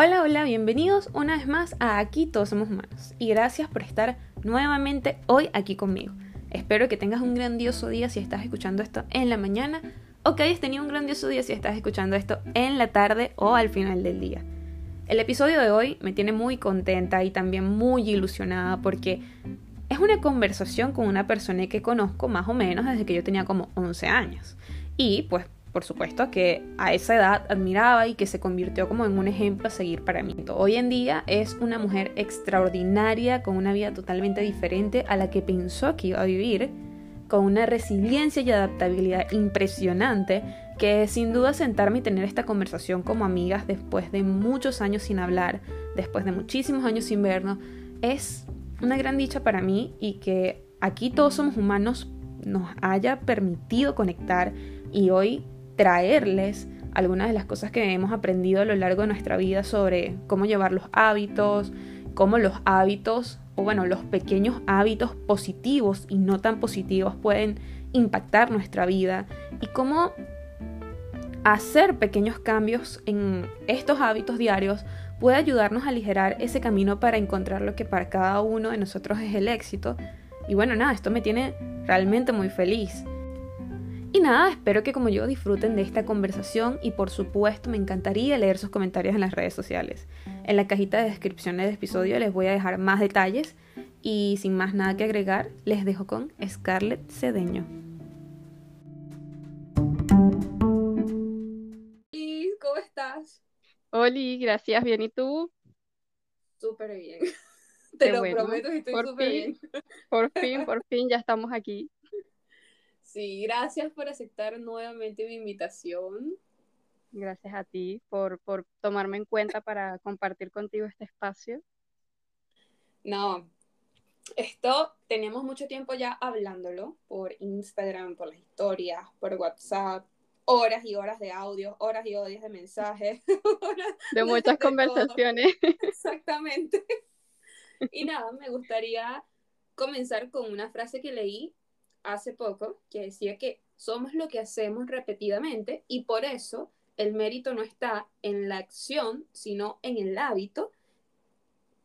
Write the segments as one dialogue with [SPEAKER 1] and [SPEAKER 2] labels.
[SPEAKER 1] Hola, hola, bienvenidos una vez más a Aquí Todos Somos Humanos y gracias por estar nuevamente hoy aquí conmigo. Espero que tengas un grandioso día si estás escuchando esto en la mañana o que hayas tenido un grandioso día si estás escuchando esto en la tarde o al final del día. El episodio de hoy me tiene muy contenta y también muy ilusionada porque es una conversación con una persona que conozco más o menos desde que yo tenía como 11 años. Y pues por supuesto, que a esa edad admiraba y que se convirtió como en un ejemplo a seguir para mí. Hoy en día es una mujer extraordinaria, con una vida totalmente diferente a la que pensó que iba a vivir, con una resiliencia y adaptabilidad impresionante, que sin duda sentarme y tener esta conversación como amigas después de muchos años sin hablar, después de muchísimos años sin vernos, es una gran dicha para mí y que aquí todos somos humanos nos haya permitido conectar y hoy traerles algunas de las cosas que hemos aprendido a lo largo de nuestra vida sobre cómo llevar los hábitos, cómo los hábitos, o bueno, los pequeños hábitos positivos y no tan positivos pueden impactar nuestra vida y cómo hacer pequeños cambios en estos hábitos diarios puede ayudarnos a aligerar ese camino para encontrar lo que para cada uno de nosotros es el éxito. Y bueno, nada, esto me tiene realmente muy feliz. Y nada, espero que como yo disfruten de esta conversación y por supuesto me encantaría leer sus comentarios en las redes sociales. En la cajita de descripciones del episodio les voy a dejar más detalles y sin más nada que agregar, les dejo con Scarlett Cedeño.
[SPEAKER 2] ¿Y ¿cómo estás?
[SPEAKER 3] Oli, gracias, bien, ¿y tú?
[SPEAKER 2] Súper bien. Te lo prometo que estoy súper bien.
[SPEAKER 3] Por fin, por fin, ya estamos aquí.
[SPEAKER 2] Sí, gracias por aceptar nuevamente mi invitación.
[SPEAKER 3] Gracias a ti por, por tomarme en cuenta para compartir contigo este espacio.
[SPEAKER 2] No, esto tenemos mucho tiempo ya hablándolo por Instagram, por las historias, por WhatsApp, horas y horas de audio, horas y horas de mensajes.
[SPEAKER 3] de muchas conversaciones.
[SPEAKER 2] Exactamente. Y nada, me gustaría comenzar con una frase que leí hace poco que decía que somos lo que hacemos repetidamente y por eso el mérito no está en la acción, sino en el hábito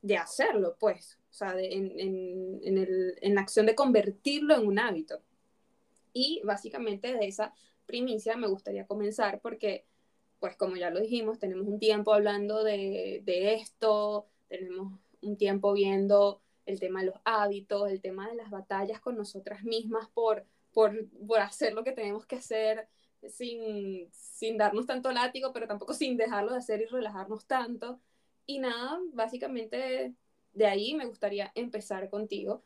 [SPEAKER 2] de hacerlo, pues, o sea, en, en la acción de convertirlo en un hábito. Y básicamente de esa primicia me gustaría comenzar porque, pues como ya lo dijimos, tenemos un tiempo hablando de, de esto, tenemos un tiempo viendo el tema de los hábitos, el tema de las batallas con nosotras mismas por, por, hacer lo que tenemos que hacer sin, sin darnos tanto látigo, pero tampoco sin dejarlo de hacer y relajarnos tanto. Y nada, básicamente de ahí me gustaría empezar contigo.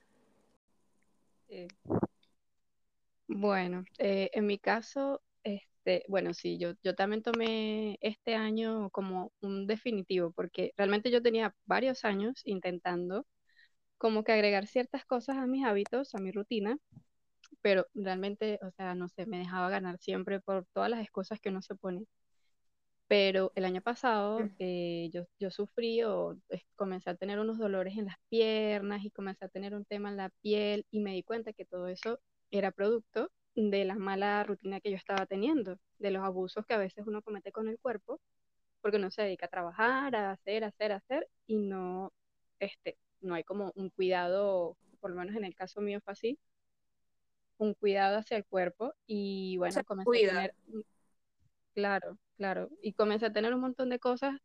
[SPEAKER 3] Bueno, eh, en mi caso, este, bueno, sí, yo, yo también tomé este año como un definitivo, porque realmente yo tenía varios años intentando como que agregar ciertas cosas a mis hábitos, a mi rutina, pero realmente, o sea, no sé, me dejaba ganar siempre por todas las excusas que uno se pone. Pero el año pasado
[SPEAKER 2] Mm.
[SPEAKER 3] eh, yo, yo sufrí o eh, comencé a tener unos dolores en las piernas y comencé a tener un tema en la piel y me di cuenta que todo eso era producto de la mala rutina que yo estaba teniendo, de los abusos que a veces uno comete con el cuerpo, porque uno se dedica a trabajar, a hacer, hacer, hacer y no, este, no hay como un cuidado, por lo menos en el caso mío fue así, un cuidado hacia el cuerpo y bueno, comencé a tener, claro, claro, y comencé a tener un montón de cosas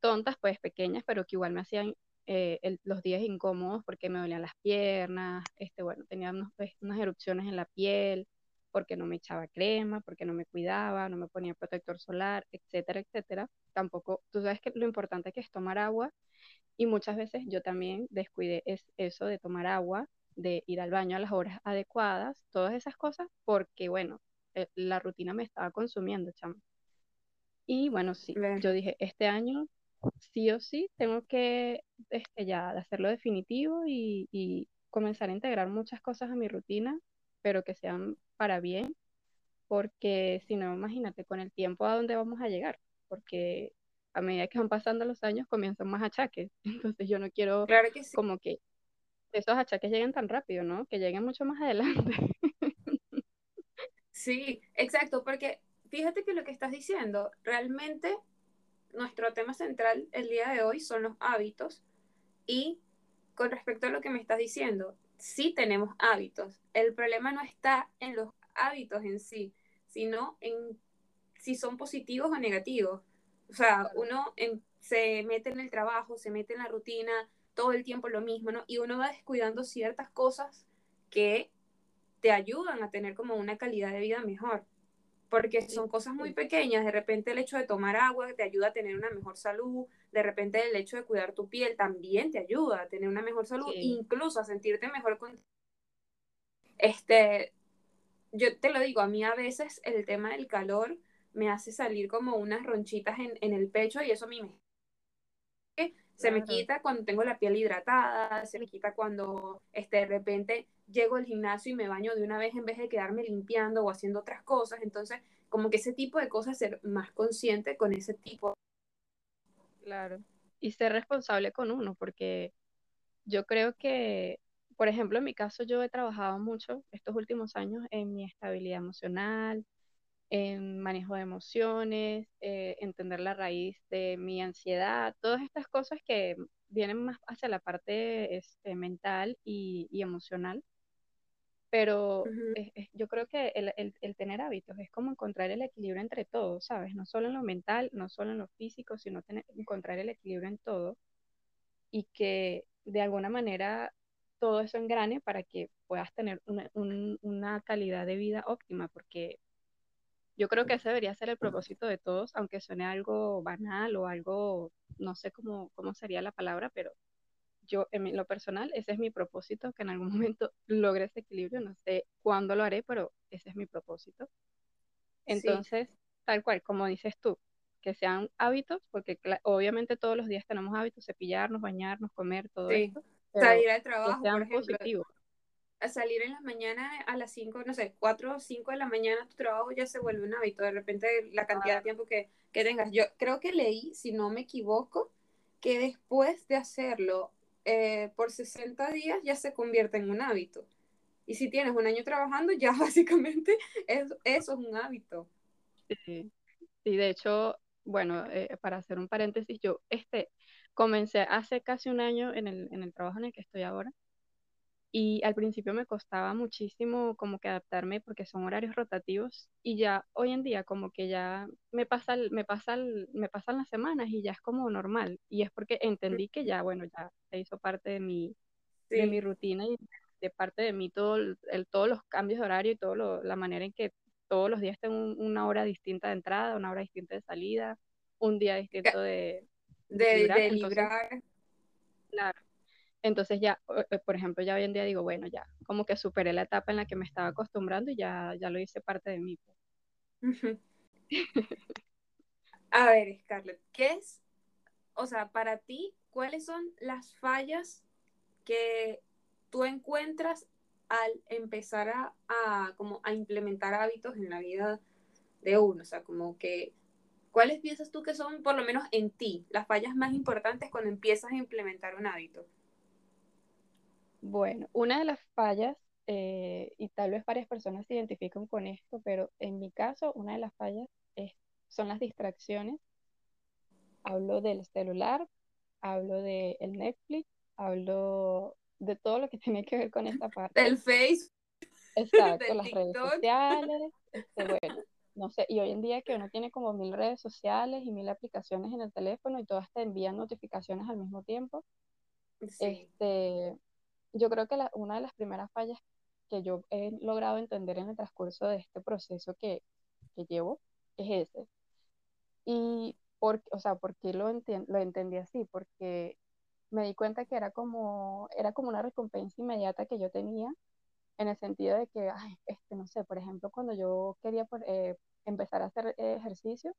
[SPEAKER 3] tontas, pues pequeñas, pero que igual me hacían eh, los días incómodos porque me dolían las piernas, este, bueno, tenía pues, unas erupciones en la piel, porque no me echaba crema, porque no me cuidaba, no me ponía protector solar, etcétera, etcétera. Tampoco, tú sabes que lo importante que es tomar agua y muchas veces yo también descuidé es eso de tomar agua, de ir al baño a las horas adecuadas, todas esas cosas, porque bueno, eh, la rutina me estaba consumiendo, chamo. Y bueno, sí, yo dije, este año sí o sí tengo que este, ya hacerlo definitivo y, y comenzar a integrar muchas cosas a mi rutina, pero que sean para bien, porque si no, imagínate con el tiempo a dónde vamos a llegar, porque a medida que van pasando los años comienzan más achaques. Entonces yo no quiero
[SPEAKER 2] claro que
[SPEAKER 3] como que esos achaques lleguen tan rápido, ¿no? Que lleguen mucho más adelante.
[SPEAKER 2] Sí, exacto, porque fíjate que lo que estás diciendo, realmente nuestro tema central el día de hoy son los hábitos y con respecto a lo que me estás diciendo, sí tenemos hábitos. El problema no está en los hábitos en sí, sino en si son positivos o negativos. O sea, uno se mete en el trabajo, se mete en la rutina, todo el tiempo lo mismo, ¿no? Y uno va descuidando ciertas cosas que te ayudan a tener como una calidad de vida mejor. Porque son cosas muy pequeñas, de repente el hecho de tomar agua te ayuda a tener una mejor salud, de repente el hecho de cuidar tu piel también te ayuda a tener una mejor salud, incluso a sentirte mejor con... Este, yo te lo digo, a mí a veces el tema del calor me hace salir como unas ronchitas en, en el pecho y eso a mí me... Se me quita cuando tengo la piel hidratada, se me quita cuando este, de repente llego al gimnasio y me baño de una vez en vez de quedarme limpiando o haciendo otras cosas. Entonces, como que ese tipo de cosas, ser más consciente con ese tipo.
[SPEAKER 3] Claro. Y ser responsable con uno, porque yo creo que, por ejemplo, en mi caso, yo he trabajado mucho estos últimos años en mi estabilidad emocional, en manejo de emociones, eh, entender la raíz de mi ansiedad, todas estas cosas que vienen más hacia la parte este, mental y, emocional. Pero yo creo que el, tener hábitos es como encontrar el equilibrio entre todo, ¿sabes? No solo en lo mental, no solo en lo físico, sino tener, encontrar el equilibrio en todo y que de alguna manera todo eso engrane para que puedas tener una, una calidad de vida óptima, porque yo creo que ese debería ser el propósito de todos, aunque suene algo banal o algo, no sé cómo, cómo sería la palabra, pero yo en lo personal, ese es mi propósito, que en algún momento logre ese equilibrio, no sé cuándo lo haré, pero ese es mi propósito. Entonces, tal cual, como dices tú, que sean hábitos, porque obviamente todos los días tenemos hábitos, cepillarnos, bañarnos, comer, todo sí. esto.
[SPEAKER 2] Salir al trabajo, que sean positivos salir en las mañanas a las 5, no sé, 4 o 5 de la mañana tu trabajo ya se vuelve un hábito, de repente la cantidad de tiempo que, que tengas. Yo creo que leí, si no me equivoco, que después de hacerlo eh, por 60 días ya se convierte en un hábito. Y si tienes un año trabajando, ya básicamente eso es un hábito.
[SPEAKER 3] Sí, sí de hecho, bueno, eh, para hacer un paréntesis, yo este, comencé hace casi un año en el, en el trabajo en el que estoy ahora y al principio me costaba muchísimo como que adaptarme porque son horarios rotativos y ya hoy en día como que ya me pasa me pasa me pasan las semanas y ya es como normal. Y es porque entendí que ya bueno ya se hizo parte de mi de mi rutina y de parte de mí todo el, todos los cambios de horario y todo la manera en que todos los días tengo una hora distinta de entrada una hora distinta de salida un día distinto de
[SPEAKER 2] de, de librar.
[SPEAKER 3] claro entonces ya, eh, por ejemplo, ya hoy en día digo, bueno, ya, como que superé la etapa en la que me estaba acostumbrando y ya, ya lo hice parte de mí.
[SPEAKER 2] Pues. A ver, Scarlett, ¿qué es, o sea, para ti, cuáles son las fallas que tú encuentras al empezar a, a, como a implementar hábitos en la vida de uno? O sea, como que, ¿cuáles piensas tú que son, por lo menos en ti, las fallas más importantes cuando empiezas a implementar un hábito?
[SPEAKER 3] Bueno, una de las fallas, eh, y tal vez varias personas se identifican con esto, pero en mi caso, una de las fallas son las distracciones. Hablo del celular, hablo del Netflix, hablo de todo lo que tiene que ver con esta parte.
[SPEAKER 2] Del Face.
[SPEAKER 3] Exacto, las redes sociales. Este, bueno, no sé, y hoy en día que uno tiene como mil redes sociales y mil aplicaciones en el teléfono y todas te envían notificaciones al mismo tiempo. Este, yo creo que una de las primeras fallas que yo he logrado entender en el transcurso de este proceso que, que llevo es ese. Y, por, o sea, ¿por qué lo, lo entendí así? Porque me di cuenta que era como, era como una recompensa inmediata que yo tenía en el sentido de que, ay, este, no sé, por ejemplo, cuando yo quería eh, empezar a hacer ejercicio,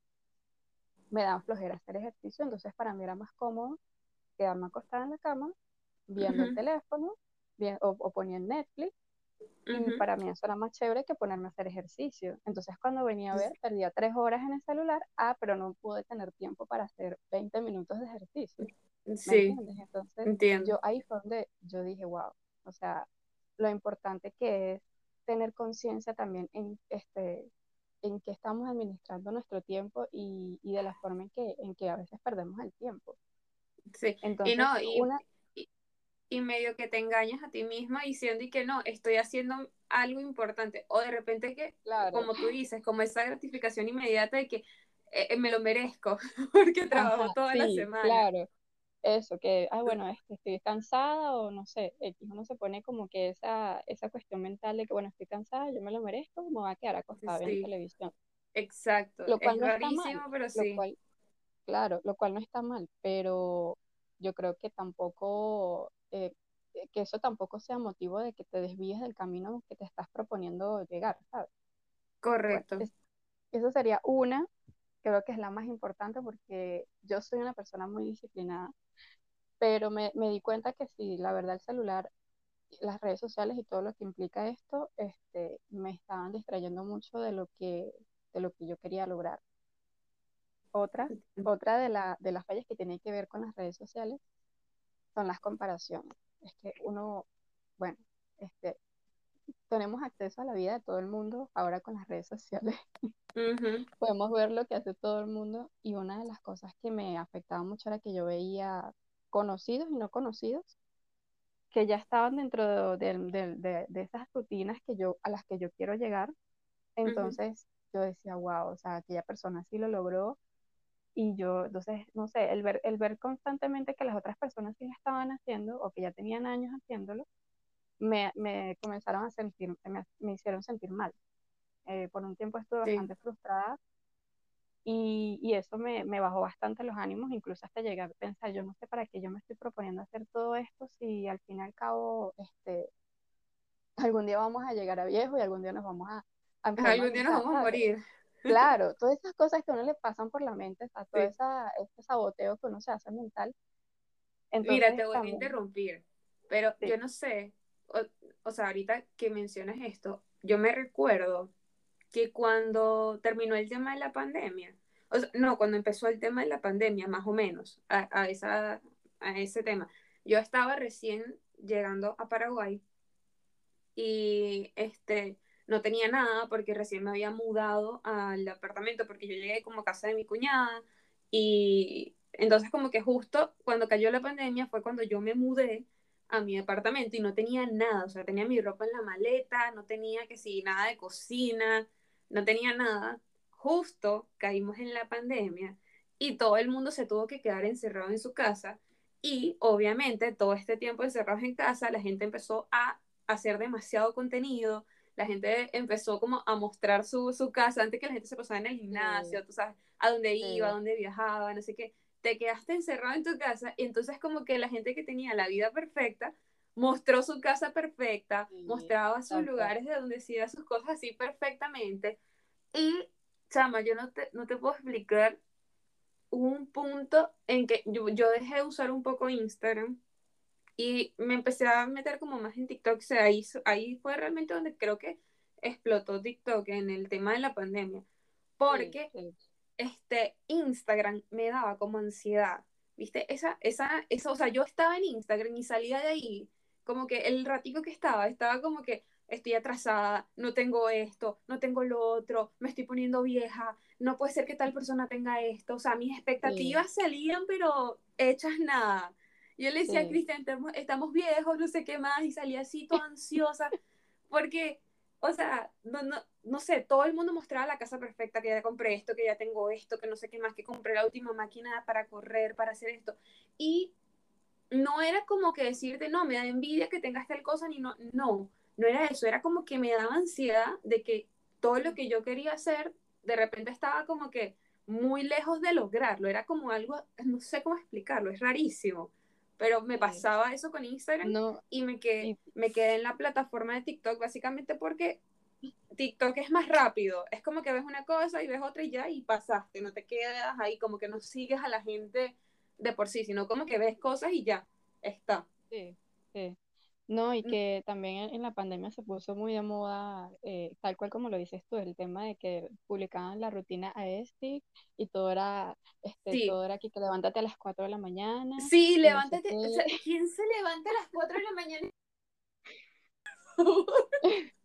[SPEAKER 3] me daba flojera hacer ejercicio, entonces para mí era más cómodo quedarme acostada en la cama, viendo el teléfono, bien, o, o ponía en Netflix. Y para mí eso era más chévere que ponerme a hacer ejercicio. Entonces cuando venía a ver, perdía tres horas en el celular, ah, pero no pude tener tiempo para hacer 20 minutos de ejercicio.
[SPEAKER 2] Sí.
[SPEAKER 3] Entonces, yo ahí fue donde yo dije, wow, o sea, lo importante que es tener conciencia también en, este, en qué estamos administrando nuestro tiempo y, y de la forma en que, en que a veces perdemos el tiempo.
[SPEAKER 2] Sí,
[SPEAKER 3] Entonces,
[SPEAKER 2] y no, y,
[SPEAKER 3] una,
[SPEAKER 2] y, medio que te engañas a ti misma diciendo y que no, estoy haciendo algo importante. O de repente que,
[SPEAKER 3] claro,
[SPEAKER 2] como tú dices, como esa gratificación inmediata de que eh, eh, me lo merezco porque trabajo toda la
[SPEAKER 3] sí,
[SPEAKER 2] semana.
[SPEAKER 3] claro. Eso, que, ah, bueno, este, estoy cansada o no sé, X, uno se pone como que esa, esa cuestión mental de que, bueno, estoy cansada, yo me lo merezco, me voy a quedar acostada viendo
[SPEAKER 2] Sí,
[SPEAKER 3] televisión.
[SPEAKER 2] exacto.
[SPEAKER 3] Lo
[SPEAKER 2] Es
[SPEAKER 3] cual no está mal,
[SPEAKER 2] rarísimo, pero
[SPEAKER 3] lo
[SPEAKER 2] sí.
[SPEAKER 3] cual, claro, lo cual no está mal, pero yo creo que tampoco, eh, eh, que eso tampoco sea motivo de que te desvíes del camino que te estás proponiendo llegar, ¿sabes? Bueno,
[SPEAKER 2] Correcto.
[SPEAKER 3] es- eso sería una, creo que es la más importante porque yo soy una persona muy disciplinada, pero me, me di cuenta que si la verdad el celular, las redes sociales y todo lo que implica esto, este, me estaban distrayendo mucho de lo que, de lo que yo quería lograr. Otra, otra de la, de las fallas que tiene que ver con las redes sociales son las comparaciones. Es que uno, bueno, este, tenemos acceso a la vida de todo el mundo ahora con las redes sociales.
[SPEAKER 2] Ujú,
[SPEAKER 3] Podemos ver lo que hace todo el mundo y una de las cosas que me afectaba mucho era que yo veía conocidos y no conocidos que ya estaban dentro de, de- de- de- esas rutinas que yo, a las que yo quiero llegar. Entonces yo decía, wow, o sea, aquella persona sí lo logró y yo, entonces, no sé, el ver, el ver constantemente que las otras personas sí lo estaban haciendo o que ya tenían años haciéndolo, me, me comenzaron a sentir, me, me hicieron sentir mal. Eh, por un tiempo estuve
[SPEAKER 2] Sí.
[SPEAKER 3] bastante frustrada y, y eso me, me bajó bastante los ánimos, incluso hasta llegar a pensar, yo no sé para qué yo me estoy proponiendo hacer todo esto si al fin y al cabo, este, algún día vamos a llegar a viejo y algún día nos vamos a, a
[SPEAKER 2] Algún día nos vamos a morir.
[SPEAKER 3] Claro, todas esas cosas que a uno le pasan por la mente, todo
[SPEAKER 2] Sí.
[SPEAKER 3] esa, ese saboteo que uno se hace mental.
[SPEAKER 2] Mira,
[SPEAKER 3] Entonces,
[SPEAKER 2] te voy a interrumpir, pero
[SPEAKER 3] sí,
[SPEAKER 2] yo no sé, o, o sea, ahorita que mencionas esto, yo me recuerdo que cuando terminó el tema de la pandemia, o sea, no, cuando empezó el tema de la pandemia, más o menos, a, a esa, a ese tema, yo estaba recién llegando a Paraguay y este, no tenía nada porque recién me había mudado al apartamento porque yo llegué como a casa de mi cuñada y entonces como que justo cuando cayó la pandemia fue cuando yo me mudé a mi apartamento y no tenía nada, o sea, tenía mi ropa en la maleta, no tenía que si nada de cocina, no tenía nada. Justo caímos en la pandemia y todo el mundo se tuvo que quedar encerrado en su casa y obviamente todo este tiempo encerrados en casa la gente empezó a hacer demasiado contenido, la gente empezó como a mostrar su, su casa, antes que la gente se pasaba en el
[SPEAKER 3] sí,
[SPEAKER 2] gimnasio, tú sabes, a dónde iba, a
[SPEAKER 3] sí,
[SPEAKER 2] dónde viajaba, no sé qué, te quedaste encerrado en tu casa y entonces como que la gente que tenía la vida perfecta mostró su casa perfecta,
[SPEAKER 3] sí,
[SPEAKER 2] mostraba sus lugares de donde hacía sus cosas así perfectamente. Y, chama, yo no te, no te puedo explicar un punto en que yo, yo dejé de usar un poco Instagram y me empecé a meter como más en TikTok. O sea, ahí, ahí fue realmente donde creo que explotó TikTok en el tema de la pandemia.
[SPEAKER 3] Sí,
[SPEAKER 2] Porque
[SPEAKER 3] sí,
[SPEAKER 2] este Instagram me daba como ansiedad. ¿Viste? Esa, esa, esa, o sea, yo estaba en Instagram y salía de ahí, como que el ratico que estaba, estaba como que estoy atrasada, no tengo esto, no tengo lo otro, me estoy poniendo vieja, no puede ser que tal persona tenga esto. O sea, mis
[SPEAKER 3] sí,
[SPEAKER 2] expectativas salían, pero hechas nada. Yo le decía a
[SPEAKER 3] sí,
[SPEAKER 2] Cristian, estamos, estamos viejos, no sé qué más, y salía así toda ansiosa, porque, o sea, no, no, no sé, todo el mundo mostraba la casa perfecta, que ya compré esto, que ya tengo esto, que no sé qué más, que compré la última máquina para correr, para hacer esto. Y no era como que decirte, no, me da envidia que tengas tal cosa, ni no, no, no era eso, era como que me daba ansiedad de que todo lo que yo quería hacer, de repente estaba como que muy lejos de lograrlo, era como algo, no sé cómo explicarlo, es rarísimo, pero me pasaba eso con Instagram
[SPEAKER 3] No,
[SPEAKER 2] y me quedé, me quedé en la plataforma de TikTok básicamente porque TikTok es más rápido, es como que ves una cosa y ves otra y ya y pasaste, no te quedas ahí, como que no sigues a la gente de por sí, sino como que ves cosas y ya, está.
[SPEAKER 3] sí, sí. No, y que también en, la pandemia se puso muy de moda, eh, tal cual como lo dices tú, el tema de que publicaban la rutina aesthetic y todo era, este,
[SPEAKER 2] Sí,
[SPEAKER 3] todo era que, que levántate a las 4 de la mañana
[SPEAKER 2] sí,
[SPEAKER 3] y no sé
[SPEAKER 2] levántate, o
[SPEAKER 3] qué.
[SPEAKER 2] sea, ¿quién se levanta a las 4 de la mañana?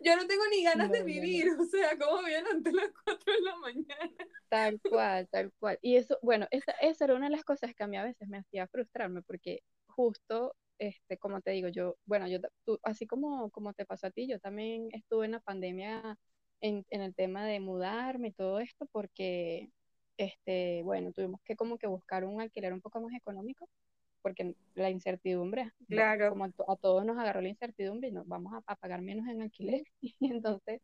[SPEAKER 2] Yo no tengo ni ganas
[SPEAKER 3] No,
[SPEAKER 2] de
[SPEAKER 3] no, no.
[SPEAKER 2] vivir, o sea, ¿cómo voy a levantar a las 4 de la mañana?
[SPEAKER 3] Tal cual, tal cual. Y eso, bueno, esa, esa era una de las cosas que a mí a veces me hacía frustrarme, porque justo, este, como te digo, yo, bueno, yo, tú- así como, como te pasó a ti, yo también estuve en la pandemia en, en el tema de mudarme y todo esto, porque, este, bueno, tuvimos que como que buscar un alquiler un poco más económico, porque la incertidumbre,
[SPEAKER 2] Claro.
[SPEAKER 3] como a todos nos agarró la incertidumbre y nos vamos a, a pagar menos en alquiler, y entonces,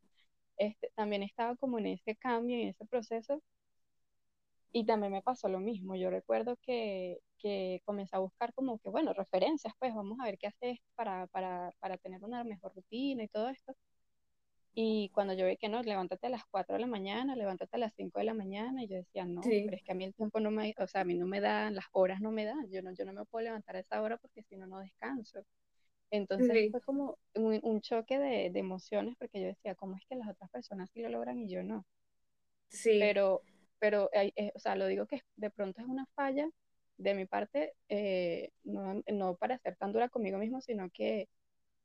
[SPEAKER 3] este, también estaba como en ese cambio, en ese proceso. Y también me pasó lo mismo. Yo recuerdo que, que comencé a buscar como que, bueno, referencias, pues vamos a ver qué haces para, para, para tener una mejor rutina y todo esto. Y cuando yo vi que no, levántate a las 4 de la mañana, levántate a las 5 de la mañana, y yo decía, no,
[SPEAKER 2] Sí.
[SPEAKER 3] pero es que a mí el tiempo no me, o sea, a mí no me dan, las horas no me dan, yo no, yo no me puedo levantar a esa hora porque si no, no descanso. Entonces
[SPEAKER 2] Sí.
[SPEAKER 3] fue como un, un choque de, de emociones porque yo decía, ¿cómo es que las otras personas sí lo logran y yo no?
[SPEAKER 2] Sí,
[SPEAKER 3] pero, pero eh, o sea, lo digo que de pronto es una falla de mi parte, eh, no, no para ser tan dura conmigo mismo, sino que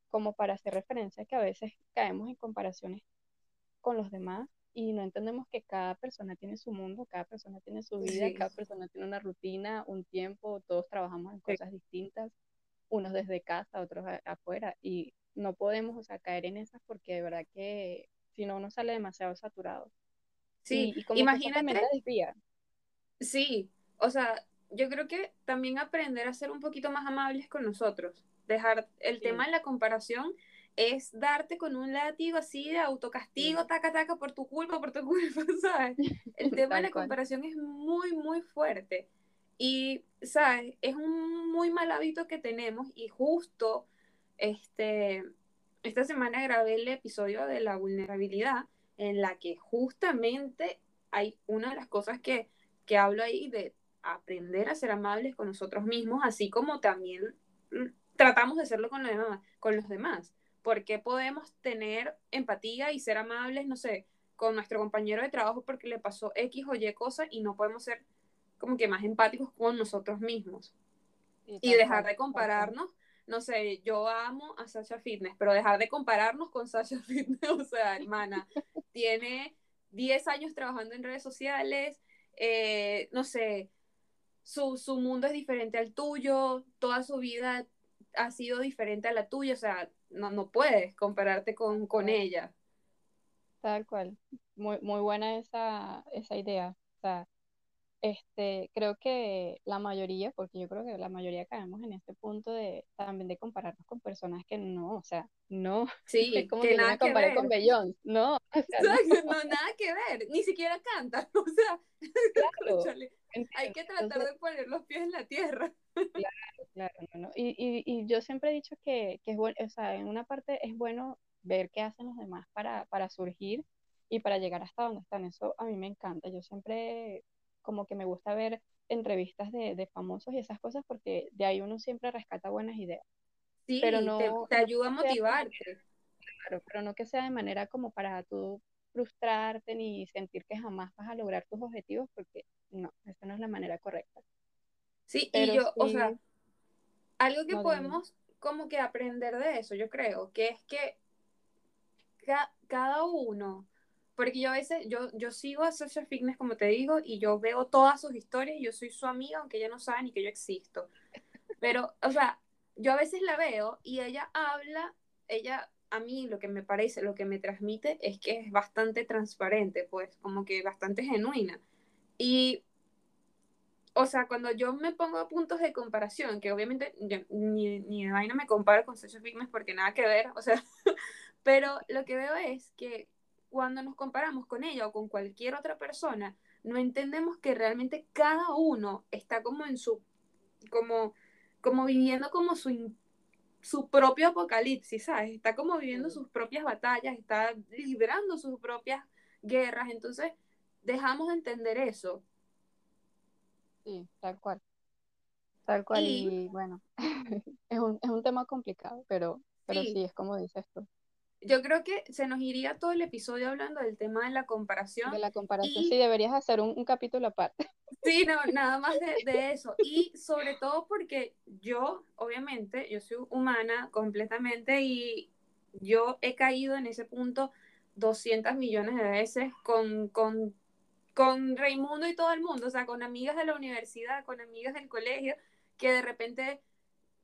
[SPEAKER 3] como para hacer referencia que a veces caemos en comparaciones con los demás y no entendemos que cada persona tiene su mundo, cada persona tiene su vida,
[SPEAKER 2] Sí.
[SPEAKER 3] cada persona tiene una rutina, un tiempo, todos trabajamos en
[SPEAKER 2] Sí.
[SPEAKER 3] cosas distintas, unos desde casa, otros a- afuera, y no podemos, o sea, caer en esas porque de verdad que si no uno sale demasiado saturado.
[SPEAKER 2] Sí.
[SPEAKER 3] Y, y como
[SPEAKER 2] Imagínate, sí, o sea, yo creo que también aprender a ser un poquito más amables con nosotros. Dejar el
[SPEAKER 3] Sí.
[SPEAKER 2] tema de la comparación es darte con un látigo así de autocastigo,
[SPEAKER 3] Sí.
[SPEAKER 2] taca, taca, por tu culpa, por tu culpa, ¿sabes? El tema de la
[SPEAKER 3] cual.
[SPEAKER 2] comparación es muy, muy fuerte. Y, ¿sabes? Es un muy mal hábito que tenemos y justo este, esta semana grabé el episodio de la vulnerabilidad en la que justamente hay una de las cosas que, que hablo ahí de aprender a ser amables con nosotros mismos, así como también tratamos de hacerlo con los demás, con los demás. Porque podemos tener empatía y ser amables, no sé, con nuestro compañero de trabajo porque le pasó X o Y cosa y no podemos ser como que más empáticos con nosotros mismos y dejar de compararnos. No sé, yo amo a Sasha Fitness, pero dejar de compararnos con Sasha Fitness, o sea, hermana, tiene 10 años trabajando en redes sociales, eh, no sé, su, su mundo es diferente al tuyo, toda su vida ha sido diferente a la tuya, o sea, no, no puedes compararte con, con ella.
[SPEAKER 3] Tal cual. Muy, muy buena esa, esa idea. O sea, este, creo que la mayoría, porque yo creo que la mayoría caemos en este punto de también de compararnos con personas que no, o sea, no, es
[SPEAKER 2] Sí,
[SPEAKER 3] como
[SPEAKER 2] que
[SPEAKER 3] que
[SPEAKER 2] nada que
[SPEAKER 3] comparé con
[SPEAKER 2] ver.
[SPEAKER 3] Beyoncé, no, o sea, no,
[SPEAKER 2] nada que ver, ni siquiera canta, o sea,
[SPEAKER 3] claro,
[SPEAKER 2] hay que tratar
[SPEAKER 3] Entonces,
[SPEAKER 2] de poner los pies en la tierra.
[SPEAKER 3] claro, claro, no, no. Y, y, y yo siempre he dicho que, que es bueno, o sea, en una parte es bueno ver qué hacen los demás para, para surgir y para llegar hasta donde están. Eso a mí me encanta. Yo siempre como que me gusta ver entrevistas de, de famosos y esas cosas porque de ahí uno siempre rescata buenas ideas. Pero
[SPEAKER 2] Sí,
[SPEAKER 3] no,
[SPEAKER 2] te,
[SPEAKER 3] no
[SPEAKER 2] te ayuda a
[SPEAKER 3] sea
[SPEAKER 2] motivarte.
[SPEAKER 3] claro, pero no que sea de manera como para tú frustrarte ni sentir que jamás vas a lograr tus objetivos porque no, esa no es la manera correcta.
[SPEAKER 2] Sí, y
[SPEAKER 3] Pero
[SPEAKER 2] yo, o sea, algo que
[SPEAKER 3] no,
[SPEAKER 2] podemos como que aprender de eso, yo creo, que es que ca- cada uno, porque yo a veces, yo, yo sigo a Sasha Fitness, como te digo, y yo veo todas sus historias, y yo soy su amiga, aunque ella no sabe ni que yo existo. Pero, o sea, yo a veces la veo y ella habla, ella, a mí lo que me parece, lo que me transmite es que es bastante transparente, pues, como que bastante genuina. Y, o sea, cuando yo me pongo a puntos de comparación, que obviamente yo ni, ni de vaina me comparo con Sasha Fitness porque nada que ver, o sea, pero lo que veo es que cuando nos comparamos con ella o con cualquier otra persona, no entendemos que realmente cada uno está como en su, como, como viviendo como su, su propio apocalipsis, ¿sabes? Está como viviendo sus propias batallas, está librando sus propias guerras, entonces dejamos de entender eso.
[SPEAKER 3] sí, tal cual, tal cual.
[SPEAKER 2] Y
[SPEAKER 3] Y bueno, es un, es un tema complicado, pero, pero
[SPEAKER 2] sí,
[SPEAKER 3] sí, es como dices tú.
[SPEAKER 2] Yo creo que se nos iría todo el episodio hablando del tema de la
[SPEAKER 3] De
[SPEAKER 2] comparación
[SPEAKER 3] la comparación, sí,
[SPEAKER 2] y
[SPEAKER 3] deberías hacer un, un capítulo aparte.
[SPEAKER 2] sí, no, nada más de, de eso. Y sobre todo porque yo, obviamente, yo soy humana completamente y yo he caído en ese punto 200 millones de veces con, con, con Raimundo y todo el mundo, o sea, con amigas de la universidad, con amigas del colegio, que de repente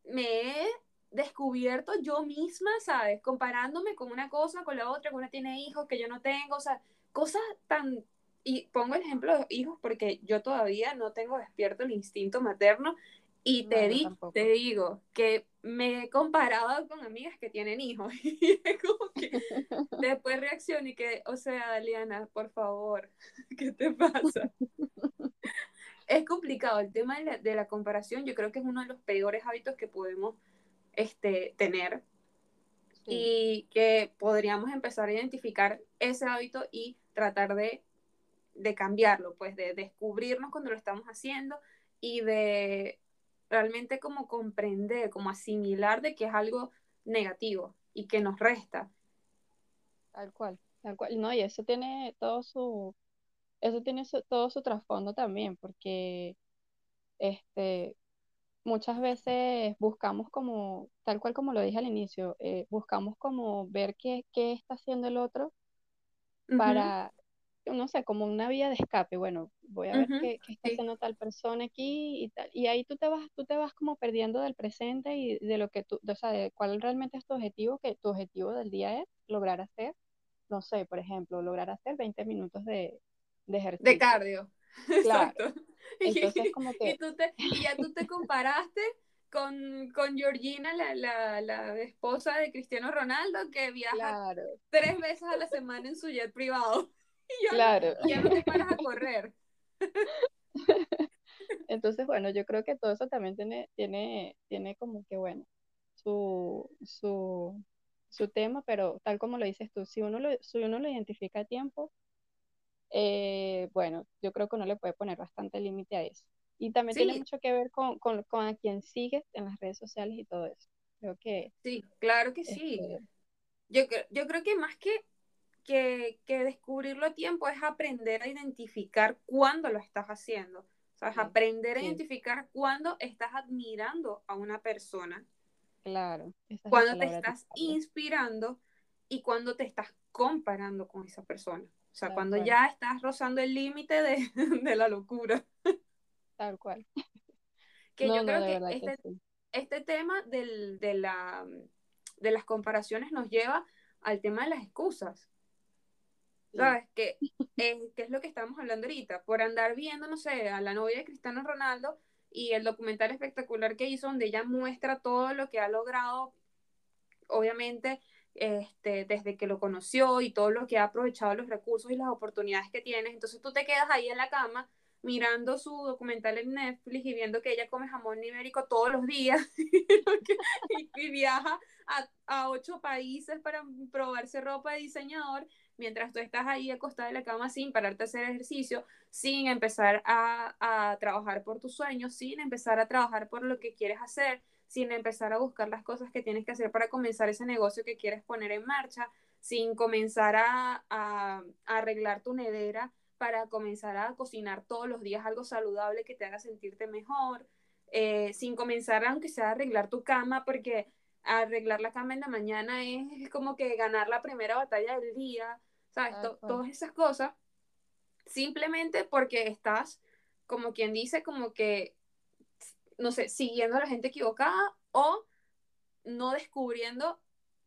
[SPEAKER 2] me he descubierto yo misma, ¿sabes? Comparándome con una cosa, con la otra, que una tiene hijos, que yo no tengo, o sea, cosas tan... Y pongo el ejemplo de hijos porque yo todavía no tengo despierto el instinto materno y te, di, te digo que me he comparado con amigas que tienen hijos y es como que después reacciono y que, o sea, Liana, por favor, ¿qué te pasa? es complicado el tema de la, de la, comparación, yo creo que es uno de los peores hábitos que podemos este, tener y que podríamos empezar a identificar ese hábito y tratar de, de cambiarlo, pues de descubrirnos cuando lo estamos haciendo y de realmente como comprender, como asimilar de que es algo negativo y que nos resta.
[SPEAKER 3] Tal cual, tal cual. No, y eso tiene todo su, eso tiene todo su trasfondo también, porque este, muchas veces buscamos como, tal cual como lo dije al inicio, eh, buscamos como ver qué, qué, está haciendo el otro para, no sé, como una vía de escape. Bueno, voy a ver qué, qué, está haciendo tal persona aquí y tal. Y ahí tú te vas, tú te vas como perdiendo del presente y de lo que tú, o sea, de cuál realmente es tu objetivo, que tu objetivo del día es lograr hacer, no sé, por ejemplo, lograr hacer 20 minutos de, de ejercicio.
[SPEAKER 2] De cardio. Exacto. Entonces, como que... y, tú te, y ya tú te comparaste con, con Georgina, la, la, la, esposa de Cristiano Ronaldo, que viaja tres veces a la semana en su jet privado. Y ya, claro. ya no te paras a correr.
[SPEAKER 3] Entonces, bueno, yo creo que todo eso también tiene, tiene, tiene como que, bueno, su, su, su tema, pero tal como lo dices tú, si uno lo, si uno lo identifica a tiempo, eh, bueno, yo creo que uno le puede poner bastante límite a eso. Y también tiene mucho que ver con, con, con, a quien sigues en las redes sociales y todo eso. Creo que...
[SPEAKER 2] Sí, claro que sí. Este yo, yo creo que más que, que, que, descubrirlo a tiempo es aprender a identificar cuándo lo estás haciendo. O sea, es aprender a identificar cuándo estás admirando a una persona.
[SPEAKER 3] Claro.
[SPEAKER 2] Cuándo te estás inspirando y cuándo te estás comparando con esa persona. O sea, cuando ya estás rozando el límite de, de, la locura.
[SPEAKER 3] Tal cual.
[SPEAKER 2] Que yo creo que este, este tema del, de, la, de las comparaciones nos lleva al tema de las excusas. ¿Sabes? Que, es, que es lo que estamos hablando ahorita. Por andar viendo, no sé, a la novia de Cristiano Ronaldo y el documental espectacular que hizo, donde ella muestra todo lo que ha logrado, obviamente este, desde que lo conoció y todo lo que ha aprovechado los recursos y las oportunidades que tienes. Entonces tú te quedas ahí en la cama mirando su documental en Netflix y viendo que ella come jamón ibérico todos los días y, viaja a, a, ocho países para probarse ropa de diseñador, mientras tú estás ahí acostada en la cama sin pararte a hacer ejercicio, sin empezar a, a trabajar por tus sueños, sin empezar a trabajar por lo que quieres hacer, sin empezar a buscar las cosas que tienes que hacer para comenzar ese negocio que quieres poner en marcha, sin comenzar a, arreglar tu nevera para comenzar a cocinar todos los días algo saludable que te haga sentirte mejor, eh, sin comenzar aunque sea a arreglar tu cama, porque arreglar la cama en la mañana es como que ganar la primera batalla del día, ¿sabes? todas esas cosas, simplemente porque estás, como quien dice, como que no sé, siguiendo a la gente equivocada o no descubriendo,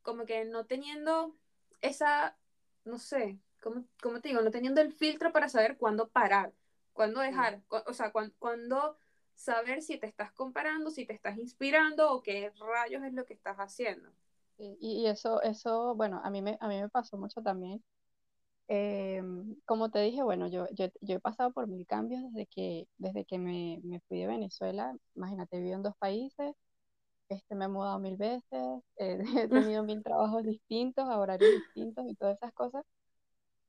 [SPEAKER 2] como que no teniendo esa, no sé, ¿cómo, te digo? No teniendo el filtro para saber cuándo parar, cuándo dejar, o sea, cuándo, saber si te estás comparando, si te estás inspirando o qué rayos es lo que estás haciendo.
[SPEAKER 3] Y, y eso, eso, bueno, a mí me, a mí me pasó mucho también eh, como te dije, bueno, yo, yo, yo, he pasado por mil cambios desde que, desde que me, me fui de Venezuela. Imagínate, vivo en dos países, este, me he mudado mil veces, eh, he tenido mil trabajos distintos, horarios distintos y todas esas cosas.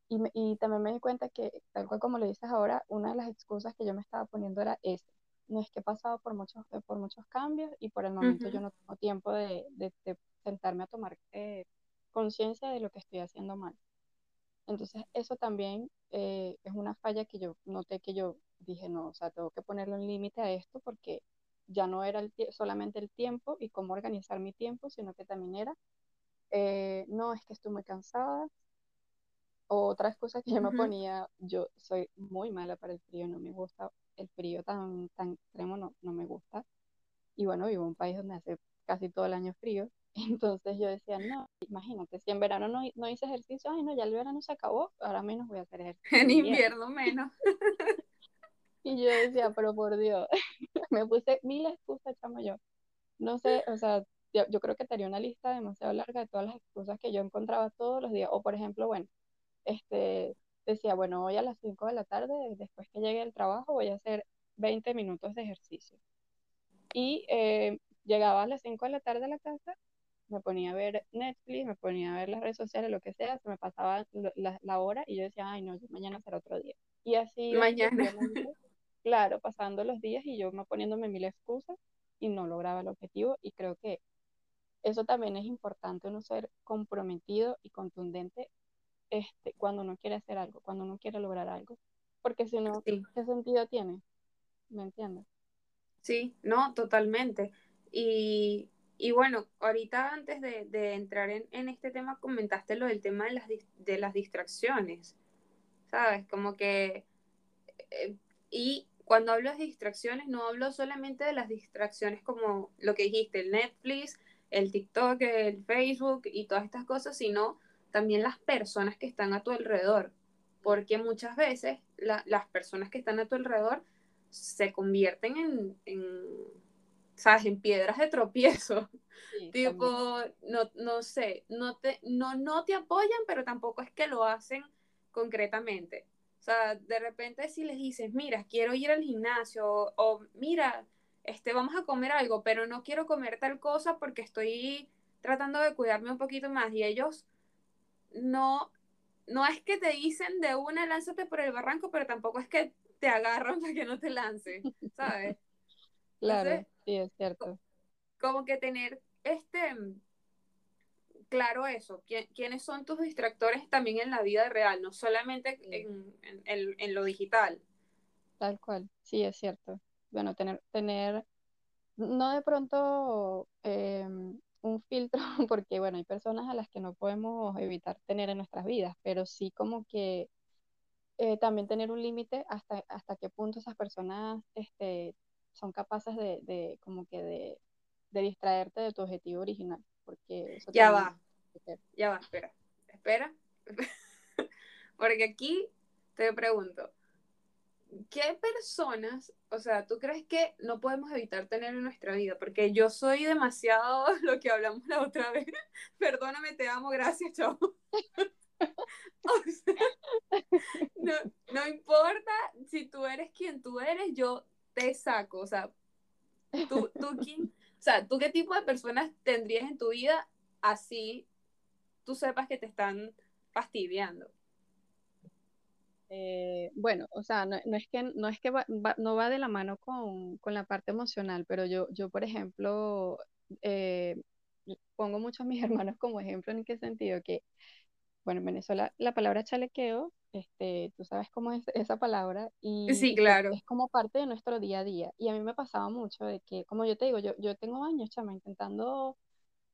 [SPEAKER 3] Y, y, también me di cuenta que, tal cual como lo dices ahora, una de las excusas que yo me estaba poniendo era esa. No es que he pasado por muchos, eh, por muchos cambios y por el momento yo no tengo tiempo de, de, de sentarme a tomar eh, conciencia de lo que estoy haciendo mal. Entonces, eso también eh, es una falla que yo noté que yo dije, no, o sea, tengo que ponerle un límite a esto porque ya no era el solamente el tiempo y cómo organizar mi tiempo, sino que también era eh, no, es que estoy muy cansada. O otra excusa que yo me ponía, yo soy muy mala para el frío, no me gusta el frío tan, tan extremo, no, no me gusta. Y bueno, vivo en un país donde hace casi todo el año frío. Entonces yo decía, no, imagínate, si en verano no, no hice ejercicio, ay no, ya el verano se acabó, ahora menos voy a hacer ejercicio.
[SPEAKER 2] En invierno menos.
[SPEAKER 3] Y yo decía, pero por Dios, me puse mil excusas, chamo yo. No sé, o sea, yo, creo que tenía una lista demasiado larga de todas las excusas que yo encontraba todos los días. O por ejemplo, bueno, este, decía, bueno, hoy a las 5 de la tarde, después que llegue del trabajo, voy a hacer 20 minutos de ejercicio. Y eh, llegaba a las 5 de la tarde a la casa, me ponía a ver Netflix, me ponía a ver las redes sociales, lo que sea, se me pasaba la, la hora y yo decía, ay no, mañana será otro día. Y así,
[SPEAKER 2] mañana.
[SPEAKER 3] claro, pasando los días y yo me poniéndome mil excusas y no lograba el objetivo y creo que eso también es importante, uno ser comprometido y contundente este, cuando uno quiere hacer algo, cuando uno quiere lograr algo, porque si no, ¿qué sentido tiene? ¿Me entiendes?
[SPEAKER 2] Sí, no, totalmente. Y, y bueno, ahorita antes de, entrar en, este tema, comentaste lo del tema de las, distracciones, ¿sabes? Como que, eh, y cuando hablo de distracciones, no hablo solamente de las distracciones como lo que dijiste, el Netflix, el TikTok, el Facebook y todas estas cosas, sino también las personas que están a tu alrededor. Porque muchas veces las personas que están a tu alrededor se convierten en, en ¿sabes? En piedras de tropiezo. tipo, no, no sé, no te, no, no te apoyan, pero tampoco es que lo hacen concretamente. O sea, de repente si les dices, mira, quiero ir al gimnasio, o, mira, este, vamos a comer algo, pero no quiero comer tal cosa porque estoy tratando de cuidarme un poquito más. Y ellos no, no es que te dicen de una, lánzate por el barranco, pero tampoco es que te agarran para que no te lance, ¿sabes?
[SPEAKER 3] Claro, sí, es cierto.
[SPEAKER 2] Como que tener este claro eso, quiénes son tus distractores también en la vida real, no solamente en, en, lo digital.
[SPEAKER 3] Tal cual, sí, es cierto. Bueno, tener, tener no de pronto em, un filtro, porque bueno, hay personas a las que no podemos evitar tener en nuestras vidas, pero sí como que eh, también tener un límite hasta, hasta qué punto esas personas este, son capaces de, de como que de, de distraerte de tu objetivo original porque
[SPEAKER 2] ya va, ya va, espera, espera, porque aquí te pregunto, ¿qué personas, o sea, tú crees que no podemos evitar tener en nuestra vida? Porque yo soy demasiado lo que hablamos la otra vez. Perdóname, te amo, gracias, chao. no, no importa si tú eres quien tú eres, yo te saco, o sea, tú, tú quién, o sea, ¿tú qué tipo de personas tendrías en tu vida así tú sepas que te están fastidiando?
[SPEAKER 3] Eh, bueno, o sea, no, es que, no, es que no va de la mano con, la parte emocional, pero yo, yo por ejemplo, eh, pongo mucho a mis hermanos como ejemplo en qué sentido, que, bueno, en Venezuela la palabra chalequeo, este, tú sabes cómo es esa palabra, y,
[SPEAKER 2] sí, claro.
[SPEAKER 3] es como parte de nuestro día a día. Y a mí me pasaba mucho de que, como yo te digo, yo, yo tengo años, chama, intentando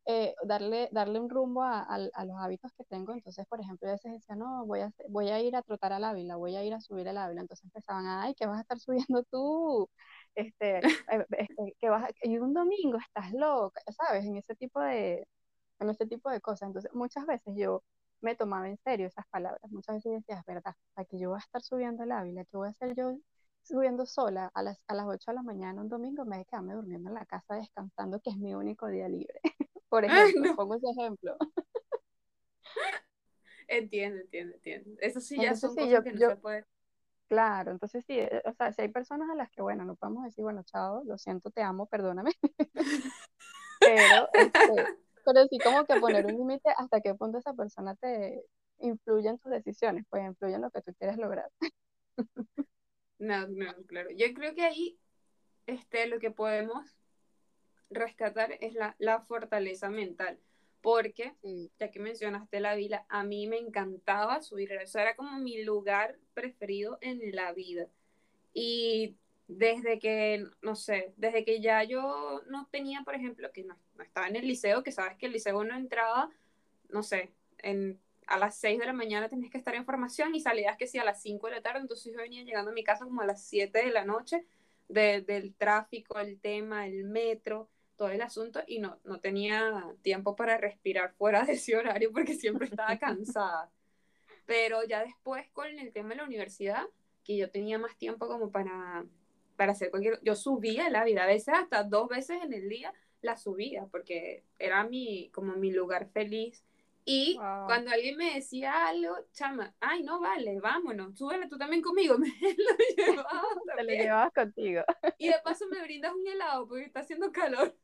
[SPEAKER 3] eh, darle, darle un rumbo a, a, los hábitos que tengo. Entonces, por ejemplo, a veces decía, no, voy a, voy a ir a trotar al Ávila, voy a ir a subir el Ávila. Entonces empezaban, ay, ¿qué vas a estar subiendo tú? Este, eh, este, que vas y un domingo estás loca, ¿sabes? En ese tipo de, en ese tipo de cosas. Entonces, muchas veces yo me tomaba en serio esas palabras. Muchas veces decía, es verdad, aquí yo voy a estar subiendo el Ávila, ¿qué voy a hacer yo subiendo sola a las, a las 8 de la mañana un domingo? Me quedarme durmiendo en la casa descansando, que es mi único día libre. Por ejemplo, pongo ese ejemplo.
[SPEAKER 2] Entiendo, entiendo, entiendo. Eso sí ya son cosas que no se puede.
[SPEAKER 3] Claro, entonces sí, eh, o sea, si hay personas a las que, bueno, no podemos decir, bueno, chao, lo siento, te amo, perdóname. pero, este, pero sí como que poner un límite hasta qué punto esa persona te influye en tus decisiones, pues influye en lo que tú quieres lograr.
[SPEAKER 2] no, no, claro. Yo creo que ahí este, lo que podemos rescatar es la, la fortaleza mental. Porque, ya que mencionaste la vila, a mí me encantaba subir, eso era como mi lugar preferido en la vida. Y desde que, no sé, desde que ya yo no tenía, por ejemplo, que no, estaba en el liceo, que sabes que el liceo no entraba no sé, en, a las 6 de la mañana tenías que estar en formación y salías que sí a las 5 de la tarde, entonces yo venía llegando a mi casa como a las 7 de la noche del tráfico, el tema, el metro, todo el asunto y no, no tenía tiempo para respirar fuera de ese horario porque siempre estaba cansada. Pero ya después con el tema de la universidad, que yo tenía más tiempo como para, para hacer cualquier... Yo subía la vida, a veces hasta dos veces en el día la subía porque era mi, como mi lugar feliz. Y cuando alguien me decía algo, chama, ay, no vale, vámonos, súbele tú también conmigo, me lo llevaba.
[SPEAKER 3] Te lo llevabas contigo.
[SPEAKER 2] Y de paso me brindas un helado porque está haciendo calor.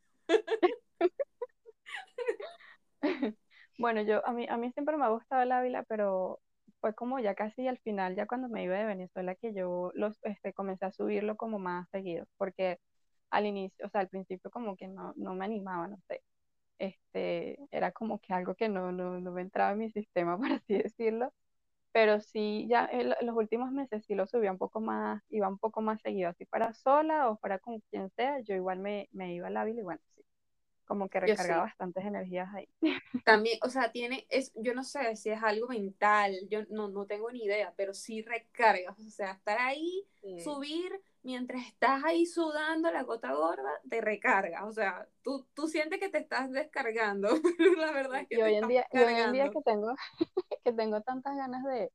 [SPEAKER 3] bueno, yo, a mí, a mí siempre me ha gustado el Ávila, pero fue como ya casi al final, ya cuando me iba de Venezuela, que yo los, este, comencé a subirlo como más seguido, porque al inicio, o sea, al principio como que no, no me animaba, no sé. Este, era como que algo que no, no, no me entraba en mi sistema, por así decirlo. Pero sí, ya en los últimos meses sí lo subía un poco más, iba un poco más seguido, así para sola o para con quien sea, yo igual me, me iba al hábil y bueno, sí, como que recargaba bastantes energías ahí.
[SPEAKER 2] También, o sea, tiene, es, yo no sé si es algo mental, yo no, no tengo ni idea, pero sí recargas, o sea, estar ahí, subir, mientras estás ahí sudando la gota gorda, te recarga. O sea, tú, tú sientes que te estás descargando, pero la verdad es que...
[SPEAKER 3] Y hoy, en día, y hoy en día que tengo, que tengo tantas ganas de,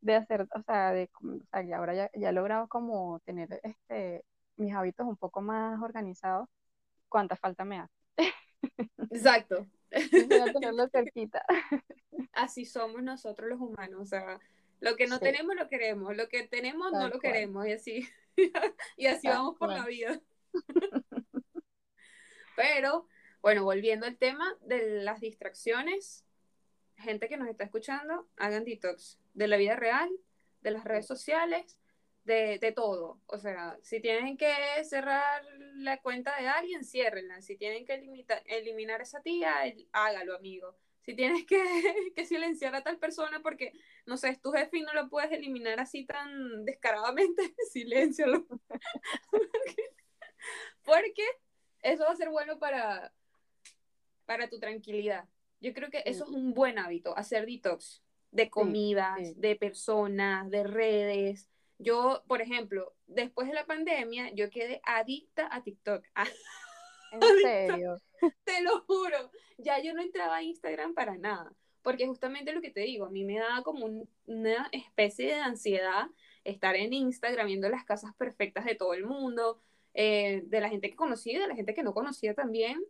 [SPEAKER 3] de hacer, o sea, de, o sea, y ahora ya, ya he logrado como tener este, mis hábitos un poco más organizados, ¿cuánta falta me hace?
[SPEAKER 2] Exacto.
[SPEAKER 3] tenerlo cerquita.
[SPEAKER 2] Así somos nosotros los humanos, o sea, lo que no tenemos lo queremos, lo que tenemos no lo queremos y así. y así vamos por la vida. Pero, bueno, volviendo al tema de las distracciones, gente que nos está escuchando, hagan detox de la vida real, de las redes sociales, de, de, todo. O sea, si tienen que cerrar la cuenta de alguien, ciérrenla. Si tienen que eliminar esa tía, hágalo, amigo si tienes que, que, silenciar a tal persona porque, no sé, es tu jefe y no lo puedes eliminar así tan descaradamente, siléncialo. porque eso va a ser bueno para, para tu tranquilidad. Yo creo que eso es un buen hábito, hacer detox de comidas, de personas, de redes. Yo, por ejemplo, después de la pandemia, yo quedé adicta a TikTok.
[SPEAKER 3] ¿En serio?
[SPEAKER 2] Te lo juro. Ya yo no entraba a Instagram para nada. Porque justamente lo que te digo, a mí me daba como una especie de ansiedad estar en Instagram viendo las casas perfectas de todo el mundo, eh, de la gente que conocía y de la gente que no conocía también,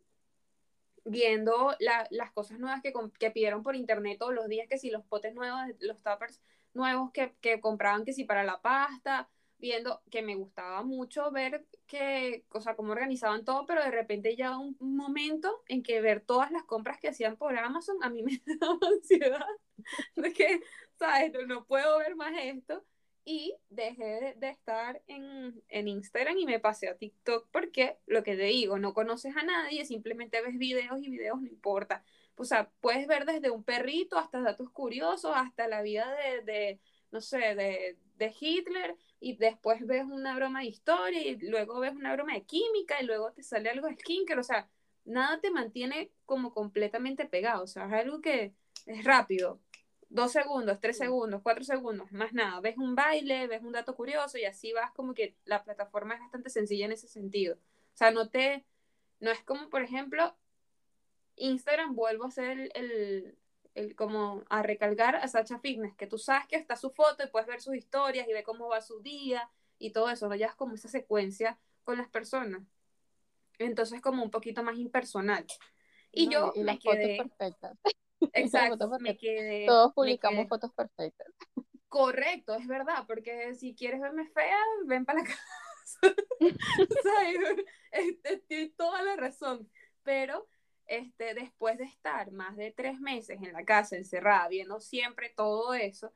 [SPEAKER 2] viendo las cosas nuevas que, que, pidieron por internet todos los días, que si los potes nuevos, los tuppers nuevos que, que compraban, que si para la pasta, viendo que me gustaba mucho ver que, o sea, cómo organizaban todo, pero de repente ya un, momento en que ver todas las compras que hacían por Amazon a mí me daba ansiedad de que, ¿sabes? No, puedo ver más esto. Y dejé de, estar en, en, Instagram y me pasé a TikTok porque lo que te digo, no conoces a nadie, simplemente ves videos y videos no importa. O sea, puedes ver desde un perrito hasta datos curiosos, hasta la vida de, de no sé, de, de Hitler, y después ves una broma de historia y luego ves una broma de química y luego te sale algo de skincare, o sea, nada te mantiene como completamente pegado, o sea, es algo que es rápido, dos segundos, tres segundos, cuatro segundos, más nada, ves un baile, ves un dato curioso y así vas como que la plataforma es bastante sencilla en ese sentido, o sea, no te, no es como por ejemplo, Instagram, vuelvo a ser el el, como a recalcar a Sacha Fitness, que tú sabes que está su foto y puedes ver sus historias y ver cómo va su día y todo eso, ¿no? Ya es como esa secuencia con las personas. Entonces como un poquito más impersonal. Y yo me quedé...
[SPEAKER 3] Fotos perfectas.
[SPEAKER 2] Exacto, me quedé...
[SPEAKER 3] Todos publicamos fotos perfectas.
[SPEAKER 2] Correcto, es verdad, porque si quieres verme fea, ven para la casa. ¿Sabes? Tienes toda la razón. Pero este, después de estar más de tres meses en la casa encerrada, viendo siempre todo eso,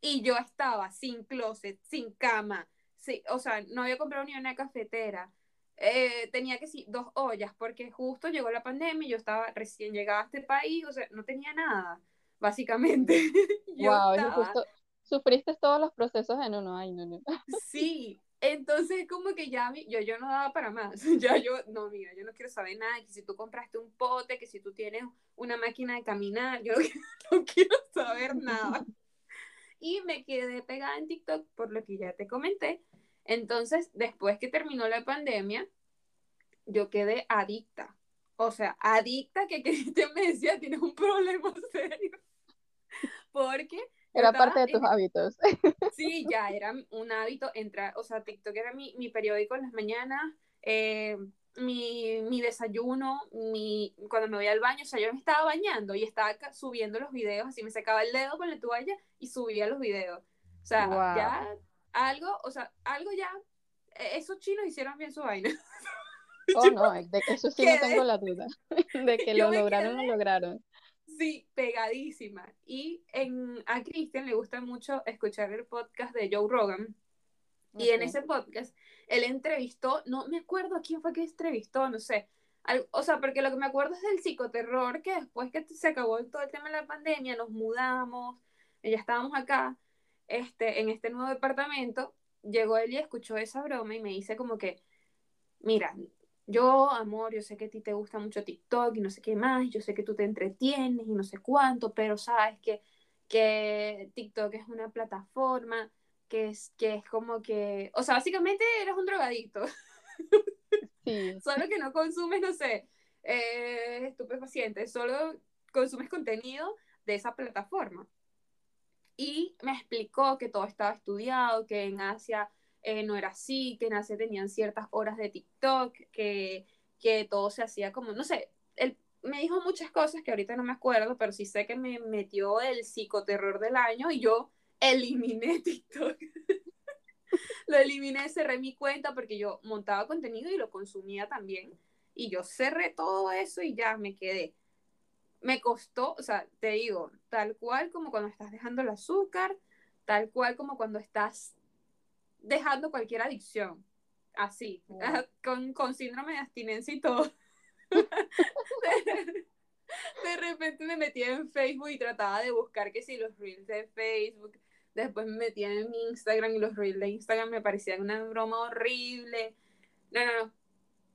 [SPEAKER 2] y yo estaba sin closet, sin cama, sí, o sea, no había comprado ni una cafetera, eh, tenía que sí, dos ollas, porque justo llegó la pandemia y yo estaba recién llegada a este país, o sea, no tenía nada, básicamente.
[SPEAKER 3] wow, justo, sufriste todos los procesos en uno, ay, no, no.
[SPEAKER 2] Sí, Entonces, como que ya mi- yo, yo no daba para más. Ya yo, no, mira, yo no quiero saber nada. Que si tú compraste un pote, que si tú tienes una máquina de caminar, yo no, no quiero saber nada. Y me quedé pegada en TikTok por lo que ya te comenté. Entonces, después que terminó la pandemia, yo quedé adicta. O sea, adicta que Cristian me decía, tienes un problema serio. Porque
[SPEAKER 3] Era parte de tus
[SPEAKER 2] en-
[SPEAKER 3] hábitos.
[SPEAKER 2] Sí, ya era un hábito entrar, o sea, TikTok era mi, mi periódico en las mañanas, eh, mi, mi desayuno, mi, cuando me voy al baño, o sea, yo me estaba bañando y estaba subiendo los videos, así me sacaba el dedo con la toalla y subía los videos. O sea, ya algo, o sea, algo ya, eh, esos chinos hicieron bien su vaina.
[SPEAKER 3] Oh, no, de eso sí no tengo la duda. De que
[SPEAKER 2] yo
[SPEAKER 3] lo lograron, lo
[SPEAKER 2] quedé-
[SPEAKER 3] lograron.
[SPEAKER 2] Sí, pegadísima. Y en, a Cristian le gusta mucho escuchar el podcast de Joe Rogan. Y en ese podcast, él entrevistó, no me acuerdo a quién fue que entrevistó, no sé. Al- o sea, porque lo que me acuerdo es del psicoterror, que después que se acabó todo el tema de la pandemia, nos mudamos, ya estábamos acá, este, en este nuevo departamento, llegó él y escuchó esa broma y me dice como que, mira, yo, amor, yo sé que a ti te gusta mucho TikTok y no sé qué más, yo sé que tú te entretienes y no sé cuánto, pero sabes que, que TikTok es una plataforma que es, que es como que, o sea, básicamente eres un drogadicto,
[SPEAKER 3] Sí,
[SPEAKER 2] solo que no consumes, no sé, eh, estupefacientes, solo consumes contenido de esa plataforma. Y me explicó que todo estaba estudiado, que en Asia eh, no era así, que Asia tenían ciertas horas de TikTok, que, que todo se hacía como, no sé, él me dijo muchas cosas que ahorita no me acuerdo, pero sí sé que me metió el psicoterror del año y yo eliminé TikTok. lo eliminé, cerré mi cuenta porque yo montaba contenido y lo consumía también. Y yo cerré todo eso y ya me quedé. Me costó, o sea, te digo, tal cual como cuando estás dejando el azúcar, tal cual como cuando estás dejando cualquier adicción. Así,
[SPEAKER 3] Wow.
[SPEAKER 2] con, con síndrome de abstinencia y todo. de, de repente me metía en Facebook y trataba de buscar que si los reels de Facebook, después me metía en Instagram y los reels de Instagram me parecían una broma horrible. No, no, no,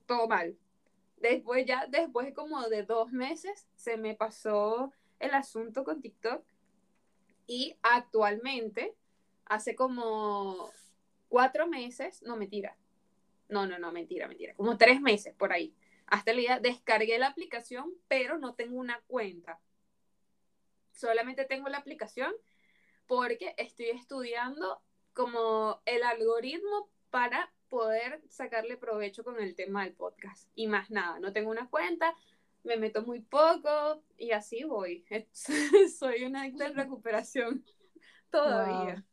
[SPEAKER 2] todo mal. Después ya, después como de dos meses, se me pasó el asunto con TikTok y actualmente, hace como cuatro meses, no, mentira, no, no, no, mentira, mentira, como tres meses por ahí. Hasta el día descargué la aplicación, pero no tengo una cuenta. Solamente tengo la aplicación porque estoy estudiando como el algoritmo para poder sacarle provecho con el tema del podcast. Y más nada, no tengo una cuenta, me meto muy poco y así voy. Soy una adicta en recuperación todavía.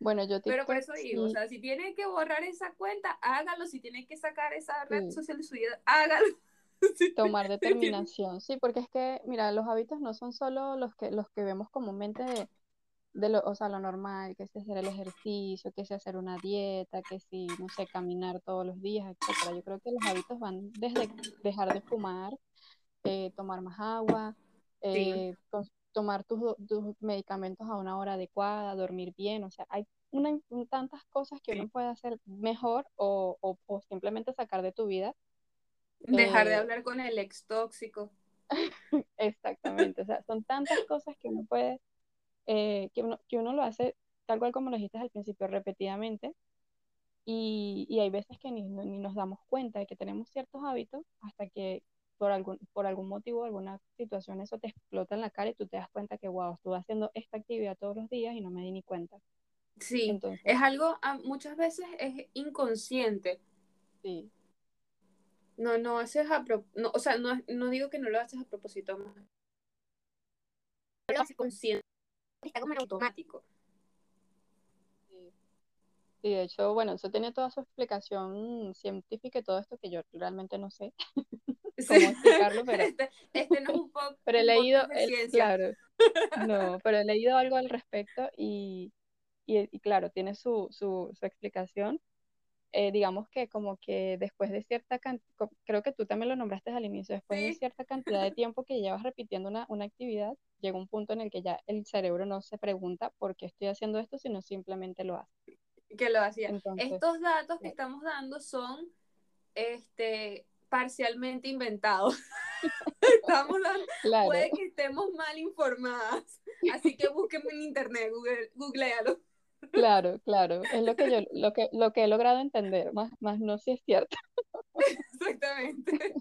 [SPEAKER 3] Bueno, yo
[SPEAKER 2] Pero por
[SPEAKER 3] TikTok
[SPEAKER 2] eso digo, o sea, si tiene que borrar esa cuenta, hágalo. Si tiene que sacar esa red
[SPEAKER 3] Sí.
[SPEAKER 2] social de su vida, hágalo.
[SPEAKER 3] Tomar determinación. Sí, porque es que, mira, los hábitos no son solo los que, los que vemos comúnmente de, de lo, o sea, lo normal, que es hacer el ejercicio, que es hacer una dieta, que si, no sé, caminar todos los días, etcétera. Yo creo que los hábitos van desde dejar de fumar, eh, tomar más agua, eh, tomar tus, tus medicamentos a una hora adecuada, dormir bien, o sea, hay una, tantas cosas que uno puede hacer mejor o, o, o simplemente sacar de tu vida.
[SPEAKER 2] Dejar de
[SPEAKER 3] Eh,
[SPEAKER 2] hablar con el ex tóxico.
[SPEAKER 3] Exactamente, o sea, son tantas cosas que uno puede, eh, que uno, que uno lo hace tal cual como lo dijiste al principio, repetidamente, y, y hay veces que ni, ni nos damos cuenta de que tenemos ciertos hábitos hasta que por algún, por algún motivo, alguna situación, eso te explota en la cara y tú te das cuenta que, wow, estuve haciendo esta actividad todos los días y no me di ni cuenta.
[SPEAKER 2] Sí,
[SPEAKER 3] Entonces,
[SPEAKER 2] es algo, ah, muchas veces es inconsciente.
[SPEAKER 3] sí,
[SPEAKER 2] No, no haces a pro- no, o sea, no, no digo que no lo haces a propósito, no lo haces consciente, está como automático.
[SPEAKER 3] sí. Y de hecho, bueno, eso tiene toda su explicación científica y todo esto que yo realmente no sé. cómo explicarlo, pero...
[SPEAKER 2] Este, este no es un poco
[SPEAKER 3] Pero he leído,
[SPEAKER 2] de
[SPEAKER 3] el- claro, no, pero he leído algo al respecto y, y, y claro, tiene su, su, su explicación. Eh, digamos que como que después de cierta cantidad, creo que tú también lo nombraste al inicio, después de
[SPEAKER 2] Sí.
[SPEAKER 3] cierta cantidad de tiempo que llevas repitiendo una, una actividad, llega un punto en el que ya el cerebro no se pregunta por qué estoy haciendo esto, sino simplemente lo hace.
[SPEAKER 2] que lo hacía.
[SPEAKER 3] Entonces,
[SPEAKER 2] Estos datos que estamos dando son este, parcialmente inventados. estamos
[SPEAKER 3] Claro,
[SPEAKER 2] puede que estemos mal informadas. Así que búsquenme en internet, Google, googlealo.
[SPEAKER 3] claro, claro. Es lo que yo, lo que, lo que he logrado entender, más, más no si es cierto.
[SPEAKER 2] Exactamente.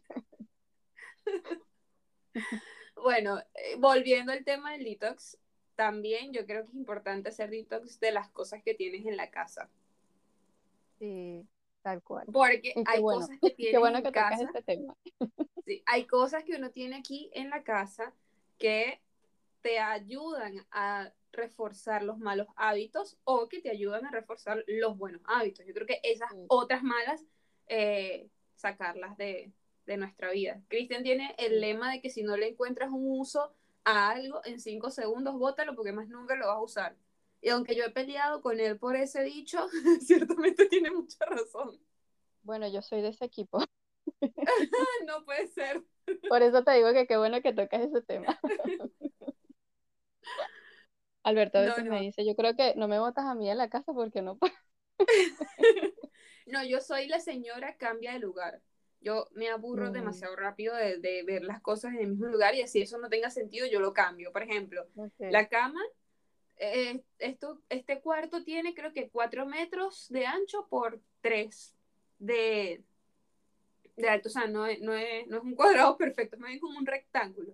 [SPEAKER 2] Bueno, eh, volviendo al tema del detox, también yo creo que es importante hacer detox de las cosas que tienes en la casa.
[SPEAKER 3] Sí, tal cual.
[SPEAKER 2] Porque
[SPEAKER 3] Y qué
[SPEAKER 2] hay
[SPEAKER 3] bueno,
[SPEAKER 2] cosas que
[SPEAKER 3] Qué
[SPEAKER 2] tienes
[SPEAKER 3] bueno
[SPEAKER 2] en
[SPEAKER 3] que tocas este tema.
[SPEAKER 2] sí, hay cosas que uno tiene aquí en la casa que te ayudan a reforzar los malos hábitos o que te ayudan a reforzar los buenos hábitos. Yo creo que esas
[SPEAKER 3] Sí.
[SPEAKER 2] otras malas, eh, sacarlas de, de nuestra vida. Cristian tiene el lema de que si no le encuentras un uso a algo, en cinco segundos bótalo porque más nunca lo vas a usar. Y aunque yo he peleado con él por ese dicho, ciertamente tiene mucha razón.
[SPEAKER 3] Bueno, yo soy de ese equipo.
[SPEAKER 2] No puede ser.
[SPEAKER 3] Por eso te digo que qué bueno que tocas ese tema. Alberto a
[SPEAKER 2] No,
[SPEAKER 3] veces me dice, yo creo que no me botas a mí en la casa porque no.
[SPEAKER 2] No, yo soy la señora cambia de lugar. Yo me aburro
[SPEAKER 3] Mm.
[SPEAKER 2] demasiado rápido de, de ver las cosas en el mismo lugar y así eso no tenga sentido, yo lo cambio. Por ejemplo, la cama, eh, esto, este cuarto tiene creo que cuatro metros de ancho por tres de, de alto. O sea, no es, no, es, no es un cuadrado perfecto, es más bien como un rectángulo.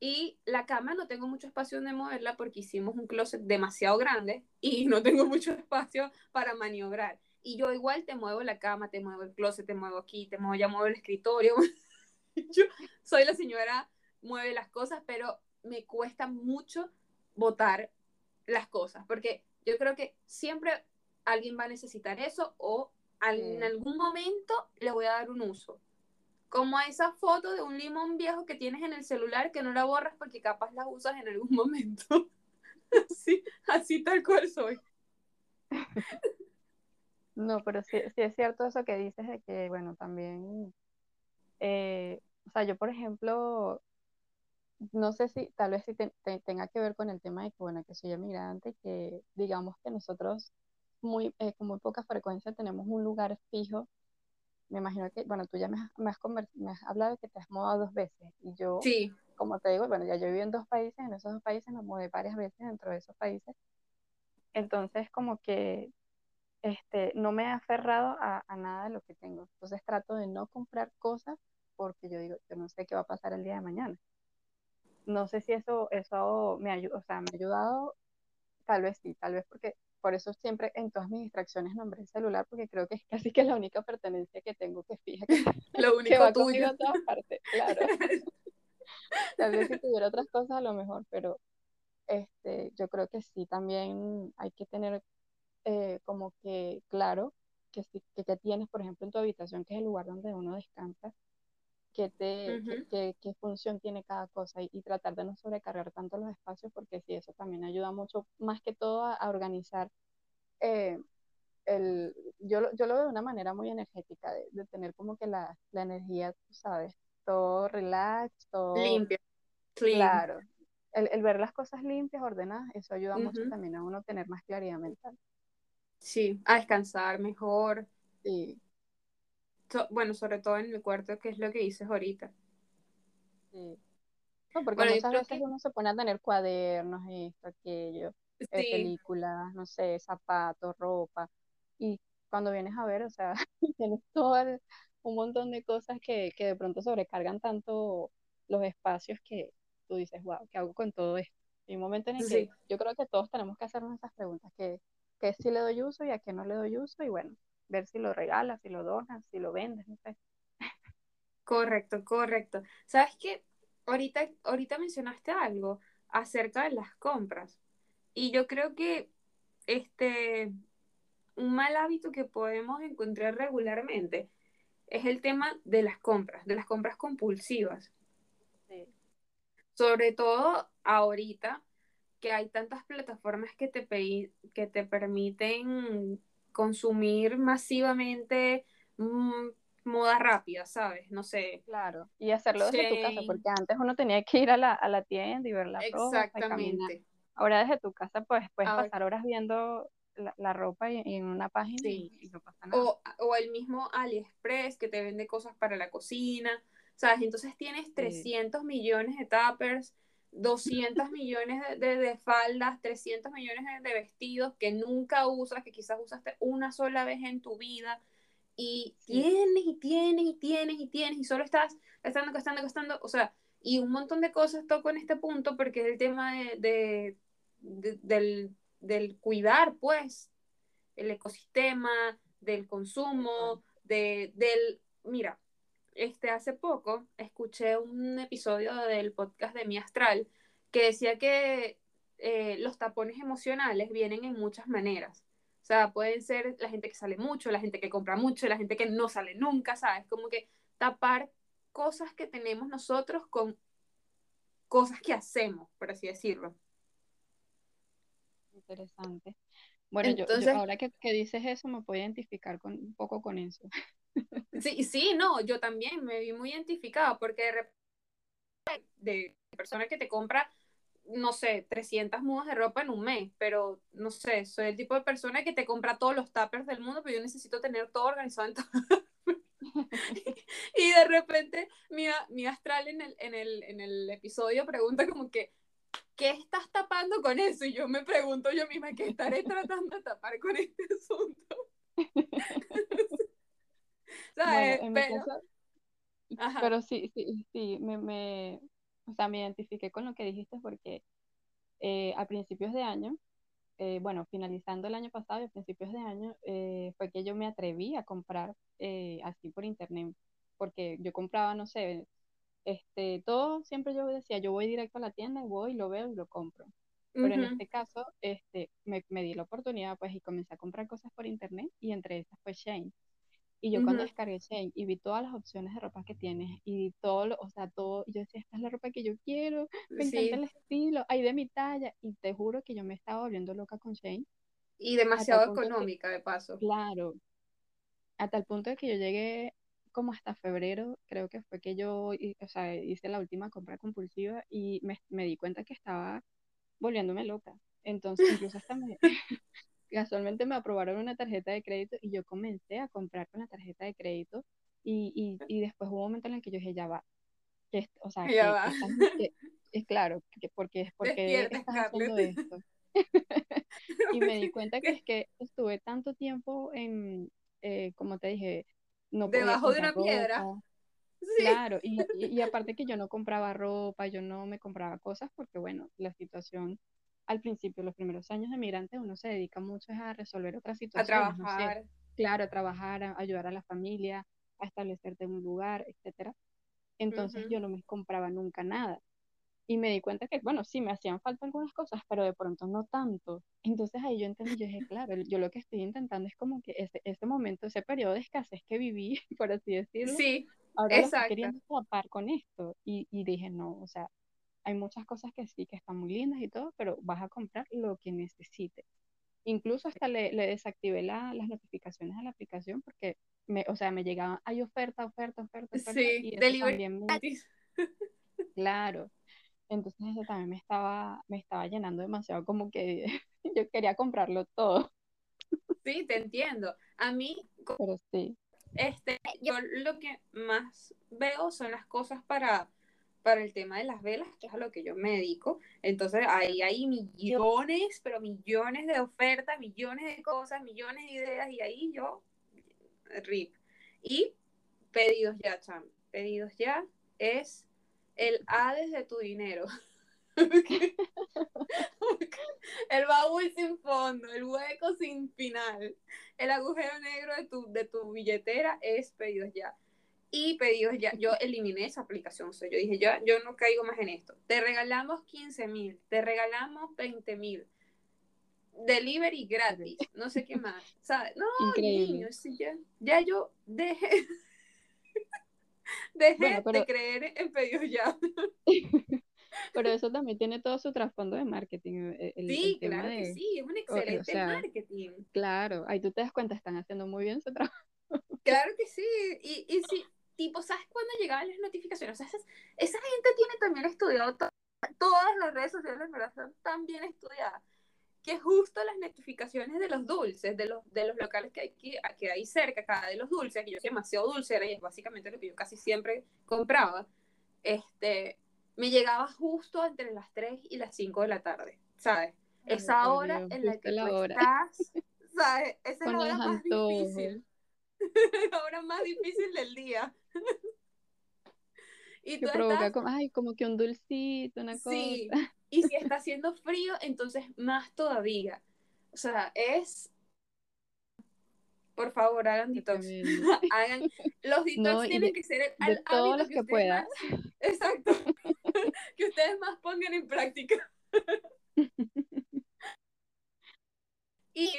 [SPEAKER 2] Y la cama no tengo mucho espacio donde moverla porque hicimos un closet demasiado grande y no tengo mucho espacio para maniobrar. Y yo igual te muevo la cama, te muevo el closet, te muevo aquí, te muevo, ya muevo el escritorio. yo soy la señora, mueve las cosas, pero me cuesta mucho botar las cosas, porque yo creo que siempre alguien va a necesitar eso o al- en algún momento le voy a dar un uso. Como a esa foto de un limón viejo que tienes en el celular que no la borras porque capaz la usas en algún momento. así, así tal cual soy.
[SPEAKER 3] No, pero sí, sí es cierto eso que dices de que, bueno, también, eh, o sea, yo por ejemplo, no sé si tal vez si te- te- tenga que ver con el tema de que, bueno, que soy emigrante, que digamos que nosotros muy, eh, con muy poca frecuencia tenemos un lugar fijo. Me imagino que, bueno, tú ya me has, me has, me has hablado de que te has mudado dos veces y yo,
[SPEAKER 2] Sí,
[SPEAKER 3] como te digo, bueno, ya yo viví en dos países, en esos dos países me mudé varias veces dentro de esos países. Entonces, como que este, no me he aferrado a, a nada de lo que tengo. Entonces trato de no comprar cosas porque yo digo, yo no sé qué va a pasar el día de mañana. No sé si eso, eso me ayuda, o sea, me ha ayudado, tal vez sí, tal vez porque por eso siempre en todas mis distracciones nombré el celular porque creo que es casi que la única pertenencia que tengo que fija que,
[SPEAKER 2] lo
[SPEAKER 3] que
[SPEAKER 2] único
[SPEAKER 3] va conmigo
[SPEAKER 2] tuyo.
[SPEAKER 3] a todas partes, claro. Tal vez si tuviera otras cosas a lo mejor, pero este, yo creo que sí, también hay que tener eh, como que claro que, si, que, que tienes, por ejemplo, en tu habitación, que es el lugar donde uno descansa, que te, qué función tiene cada cosa y, y tratar de no sobrecargar tanto los espacios, porque sí, eso también ayuda mucho, más que todo a, a organizar. eh, el, yo, yo lo veo de una manera muy energética, de, de tener como que la, la energía, tú sabes, todo relax, todo
[SPEAKER 2] Limpia, clean.
[SPEAKER 3] claro. El, el ver las cosas limpias, ordenadas, eso ayuda mucho también a uno tener más claridad mental.
[SPEAKER 2] Sí, a descansar mejor.
[SPEAKER 3] Sí,
[SPEAKER 2] So- bueno, sobre todo en mi cuarto, que es lo que dices ahorita.
[SPEAKER 3] sí. No, porque
[SPEAKER 2] Bueno,
[SPEAKER 3] muchas veces
[SPEAKER 2] que
[SPEAKER 3] uno se pone a tener cuadernos, esto, aquello, eh,
[SPEAKER 2] sí,
[SPEAKER 3] películas, no sé, zapatos, ropa, y cuando vienes a ver, o sea, tienes todo el- un montón de cosas que, que de pronto sobrecargan tanto los espacios que tú dices, wow, ¿qué hago con todo esto? Y un momento en el que yo creo que todos tenemos que hacernos esas preguntas, que, que sí le doy uso y a qué no le doy uso, y bueno, ver si lo regalas, si lo donas, si lo vendes, no sé.
[SPEAKER 2] correcto, correcto. ¿Sabes qué? Ahorita, ahorita mencionaste algo acerca de las compras. Y yo creo que este, un mal hábito que podemos encontrar regularmente es el tema de las compras, de las compras compulsivas.
[SPEAKER 3] Sí,
[SPEAKER 2] Sobre todo ahorita que hay tantas plataformas que te, que te permiten consumir masivamente mm, moda rápida, ¿sabes? No sé,
[SPEAKER 3] claro. Y hacerlo desde tu casa, porque antes uno tenía que ir a la, a la tienda y ver la ropa y
[SPEAKER 2] exactamente.
[SPEAKER 3] Ahora desde tu casa pues puedes
[SPEAKER 2] Ahora,
[SPEAKER 3] pasar horas viendo la, la ropa en, en una página
[SPEAKER 2] Sí.
[SPEAKER 3] y, y no pasa nada.
[SPEAKER 2] O, o el mismo AliExpress que te vende cosas para la cocina, ¿sabes? Entonces tienes 300 millones de tuppers, 200 millones de, de- de faldas, 300 millones de, de vestidos que nunca usas, que quizás usaste una sola vez en tu vida. Y tienes y tienes y tienes y tienes y solo estás gastando, gastando, gastando. O sea, y un montón de cosas toco en este punto porque es el tema de, de- de- del, del cuidar, pues, el ecosistema, del consumo, de, del... Mira, este, hace poco escuché un episodio del podcast de Mi Astral que decía que eh, los tapones emocionales vienen en muchas maneras. O sea, pueden ser la gente que sale mucho, la gente que compra mucho, la gente que no sale nunca, ¿sabes? Como que tapar cosas que tenemos nosotros con cosas que hacemos, por así decirlo.
[SPEAKER 3] Interesante. Bueno, yo, yo
[SPEAKER 2] Entonces-
[SPEAKER 3] ahora que, que dices eso me puedo identificar con, un poco con eso.
[SPEAKER 2] Sí, sí, no, yo también me vi muy identificada porque de repente de persona que te compra, no sé, 300 mudas de ropa en un mes, pero no sé, soy el tipo de persona que te compra todos los tuppers del mundo, pero yo necesito tener todo organizado en todo. y de repente mi, mi astral en el, en, el, en el episodio pregunta como que, ¿qué estás tapando con eso? Y yo me pregunto yo misma, ¿qué estaré tratando de tapar con este asunto? ¿Sabes?
[SPEAKER 3] Bueno, en mi
[SPEAKER 2] Pero-
[SPEAKER 3] caso, pero sí, sí, sí, me, me, o sea, me identifiqué con lo que dijiste porque eh, a principios de año, eh, bueno, finalizando el año pasado y a principios de año, eh, fue que yo me atreví a comprar eh, así por internet, porque yo compraba, no sé, este, todo, siempre yo decía, yo voy directo a la tienda y voy, lo veo y lo compro. Pero en
[SPEAKER 2] Ujú.
[SPEAKER 3] este caso, este, me, me di la oportunidad, pues, y comencé a comprar cosas por internet, y entre esas fue Shein. Y yo cuando descargué Shein y vi todas las opciones de ropa que tienes, y todo, lo- o sea, todo, yo decía, esta es la ropa que yo quiero, me
[SPEAKER 2] Sí,
[SPEAKER 3] encanta el estilo, hay de mi talla, y te juro que yo me estaba volviendo loca con Shein,
[SPEAKER 2] y demasiado
[SPEAKER 3] que-
[SPEAKER 2] económica de paso.
[SPEAKER 3] claro, a tal punto de que yo llegué como hasta febrero, creo que fue que yo, o sea, hice la última compra compulsiva y me, me di cuenta que estaba volviéndome loca. Entonces, incluso hasta me, casualmente me aprobaron una tarjeta de crédito y yo comencé a comprar con la tarjeta de crédito y, y, y después hubo un momento en el que yo dije, ya va, que, o sea,
[SPEAKER 2] Ya
[SPEAKER 3] que,
[SPEAKER 2] va.
[SPEAKER 3] que estás- que- es claro, que porque, porque
[SPEAKER 2] Despierta,
[SPEAKER 3] estás haciendo esto. Y me di cuenta que es que estuve tanto tiempo en, eh, como te dije, no
[SPEAKER 2] Debajo de una piedra. Sí.
[SPEAKER 3] Claro, y, y, y aparte que yo no compraba ropa, yo no me compraba cosas porque, bueno, la situación al principio, los primeros años de migrante, uno se dedica mucho a resolver otras
[SPEAKER 2] A
[SPEAKER 3] situaciones, no sé,
[SPEAKER 2] trabajar.
[SPEAKER 3] claro, a trabajar, a ayudar a la familia, a establecerte en un lugar, etcétera. Entonces yo no me compraba nunca nada. Y me di cuenta que, bueno, sí me hacían falta algunas cosas, pero de pronto no tanto. Entonces ahí yo entendí, yo dije, claro, yo lo que estoy intentando es como que ese, ese momento, ese periodo de escasez que viví, por así decirlo,
[SPEAKER 2] Sí,
[SPEAKER 3] ahora lo estoy
[SPEAKER 2] exacto.
[SPEAKER 3] queriendo tapar con esto. Y, y dije, no, o sea, hay muchas cosas que sí, que están muy lindas y todo, pero vas a comprar lo que necesites. Incluso hasta le, le desactivé la- las notificaciones a la aplicación porque, me, o sea, me llegaban, hay oferta, oferta, oferta, oferta,
[SPEAKER 2] Sí,
[SPEAKER 3] y
[SPEAKER 2] delivery
[SPEAKER 3] también me, claro. Entonces eso también me estaba, me estaba llenando demasiado, como que yo quería comprarlo todo,
[SPEAKER 2] Sí, te entiendo. A mí, co-
[SPEAKER 3] pero sí.
[SPEAKER 2] este, yo lo que más veo son las cosas para, para el tema de las velas, que es a lo que yo me dedico. Entonces, ahí hay millones, pero millones de ofertas, millones de cosas, millones de ideas, y ahí yo, rip. Y pedidos ya, cham. Pedidos ya es el Hades de tu dinero. el baúl sin fondo, el hueco sin final, el agujero negro de tu, de tu billetera es pedidos ya. Y pedidos ya, yo eliminé esa aplicación, o sea, yo dije, yo, yo no caigo más en esto. Te regalamos 15 mil, te regalamos 20 mil, delivery gratis, no sé qué más. ¿sabes? No,
[SPEAKER 3] Increíble.
[SPEAKER 2] niño, sí, ya, ya yo dejé, dejé
[SPEAKER 3] Bueno, pero-
[SPEAKER 2] de creer en pedidos ya.
[SPEAKER 3] Pero eso también tiene todo su trasfondo de marketing. El, el-
[SPEAKER 2] Sí,
[SPEAKER 3] el
[SPEAKER 2] claro que sí, es un
[SPEAKER 3] o
[SPEAKER 2] excelente
[SPEAKER 3] sea,
[SPEAKER 2] marketing.
[SPEAKER 3] claro, ahí tú te das cuenta, están haciendo muy bien su trabajo.
[SPEAKER 2] Claro que sí. Y, y sí, tipo, ¿sabes cuándo llegaban las notificaciones? O sea, esas- esa gente tiene también estudiado to- todas las redes sociales, ¿verdad? Están tan bien estudiadas que justo las notificaciones de los dulces, de los, de los locales que hay, que, que hay cerca, cada de los dulces, que yo soy demasiado dulcera y es básicamente lo que yo casi siempre compraba, este, me llegaba justo entre las 3 y las 5 de la tarde, ¿sabes? Esa hora en la que tú estás, ¿sabes? Esa es la hora más difícil. la hora más difícil del día.
[SPEAKER 3] y que provoca como, ay, como que un dulcito, una cosa. Sí,
[SPEAKER 2] y si está haciendo frío, entonces más todavía. O sea, es... Por favor, hagan detox. hagan... Los detox tienen que ser
[SPEAKER 3] al todos los que, puedan.
[SPEAKER 2] Exacto. que ustedes más pongan en práctica. y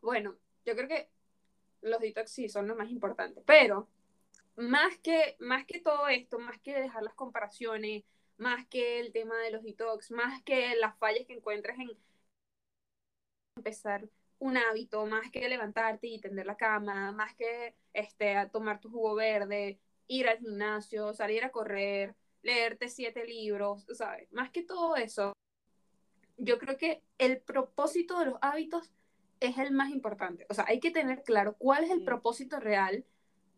[SPEAKER 2] bueno, yo creo que los detox sí son lo más importante, pero más que, más que todo esto, más que dejar las comparaciones, más que el tema de los detox, más que las fallas que encuentres en empezar un hábito, más que levantarte y tender la cama, más que este, tomar tu jugo verde, ir al gimnasio, salir a correr, leerte siete libros, ¿sabes? Más que todo eso, yo creo que el propósito de los hábitos es el más importante. O sea, hay que tener claro cuál es el propósito real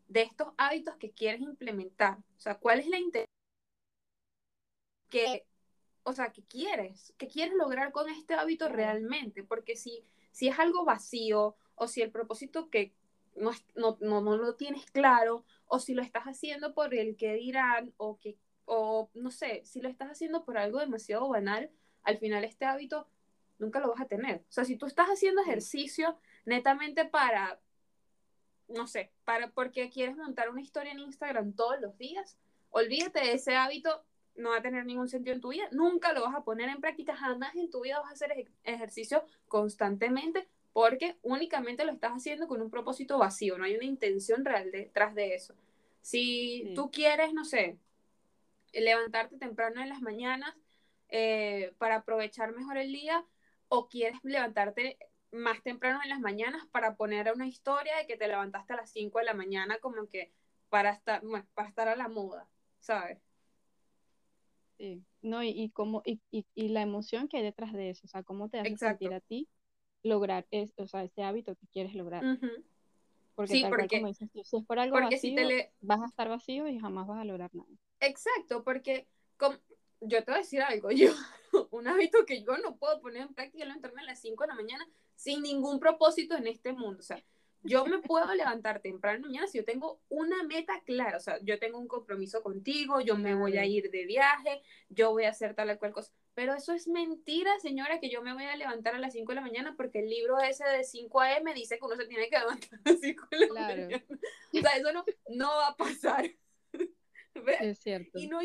[SPEAKER 2] de estos hábitos que quieres implementar. O sea, cuál es la intención que, o sea, que quieres, que quieres lograr con este hábito realmente, porque si, si es algo vacío o si el propósito que no, no, no, no lo tienes claro o si lo estás haciendo por el que dirán o que, o no sé, si lo estás haciendo por algo demasiado banal, al final este hábito nunca lo vas a tener. O sea, si tú estás haciendo ejercicio netamente para, no sé, para porque quieres montar una historia en Instagram todos los días, olvídate de ese hábito no va a tener ningún sentido en tu vida, nunca lo vas a poner en práctica, jamás en tu vida vas a hacer ejercicio constantemente porque únicamente lo estás haciendo con un propósito vacío, no hay una intención real detrás de eso. Si tú quieres, no sé, levantarte temprano en las mañanas eh, para aprovechar mejor el día o quieres levantarte más temprano en las mañanas para poner una historia de que te levantaste a las 5 de la mañana como que para estar, para estar a la moda, ¿sabes?
[SPEAKER 3] Sí, no, y, y como, y, y, la emoción que hay detrás de eso, o sea, cómo te hace sentir a ti lograr es, o sea, ese hábito que quieres lograr. Porque, sí, porque como dices, si es por algo vacío, si vas a estar vacío y jamás vas a lograr nada.
[SPEAKER 2] Exacto, porque yo te voy a decir algo, yo, un hábito que yo no puedo poner en práctica levantarme a las 5 de la mañana sin ningún propósito en este mundo, o sea, yo me puedo levantar temprano mañana si yo tengo una meta clara, o sea, yo tengo un compromiso contigo, yo me voy a ir de viaje, yo voy a hacer tal o cual cosa. Pero eso es mentira, señora, que yo me voy a levantar a las 5 de la mañana porque el libro ese de 5 a.m. dice que uno se tiene que levantar a las 5 de la mañana. O sea, eso no, no va a pasar.
[SPEAKER 3] Es cierto.
[SPEAKER 2] Y, no,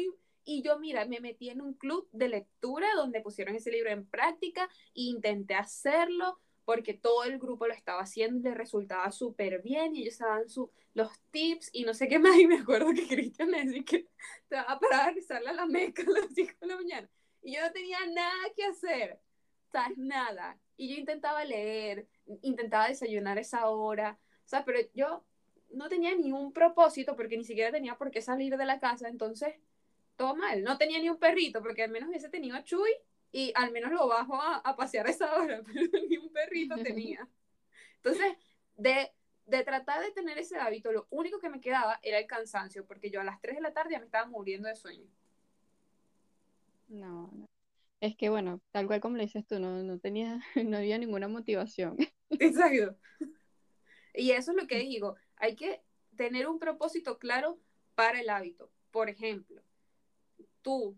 [SPEAKER 2] y yo, mira, me metí en un club de lectura donde pusieron ese libro en práctica e intenté hacerlo porque todo el grupo lo estaba haciendo y le resultaba súper bien y ellos daban su, los tips y no sé qué más. Y me acuerdo que Cristian me decía que te va a parar a rezarle a la meca a las 5 de la mañana. Y yo no tenía nada que hacer, ¿sabes? Nada. Y yo intentaba leer, intentaba desayunar esa hora, sea, pero yo no tenía ni un propósito porque ni siquiera tenía por qué salir de la casa, entonces todo mal. No tenía ni un perrito porque al menos hubiese tenido a Chuy y al menos lo bajo a, pasear a esa hora, pero ni un perrito tenía. Entonces, de, de tratar de tener ese hábito, lo único que me quedaba era el cansancio, porque yo a las 3 de la tarde ya me estaba muriendo de sueño.
[SPEAKER 3] No, no. Es que bueno, tal cual como le dices tú, no, no tenía, no había ninguna motivación.
[SPEAKER 2] Exacto. Y eso es lo que digo, hay que tener un propósito claro para el hábito. Por ejemplo, tú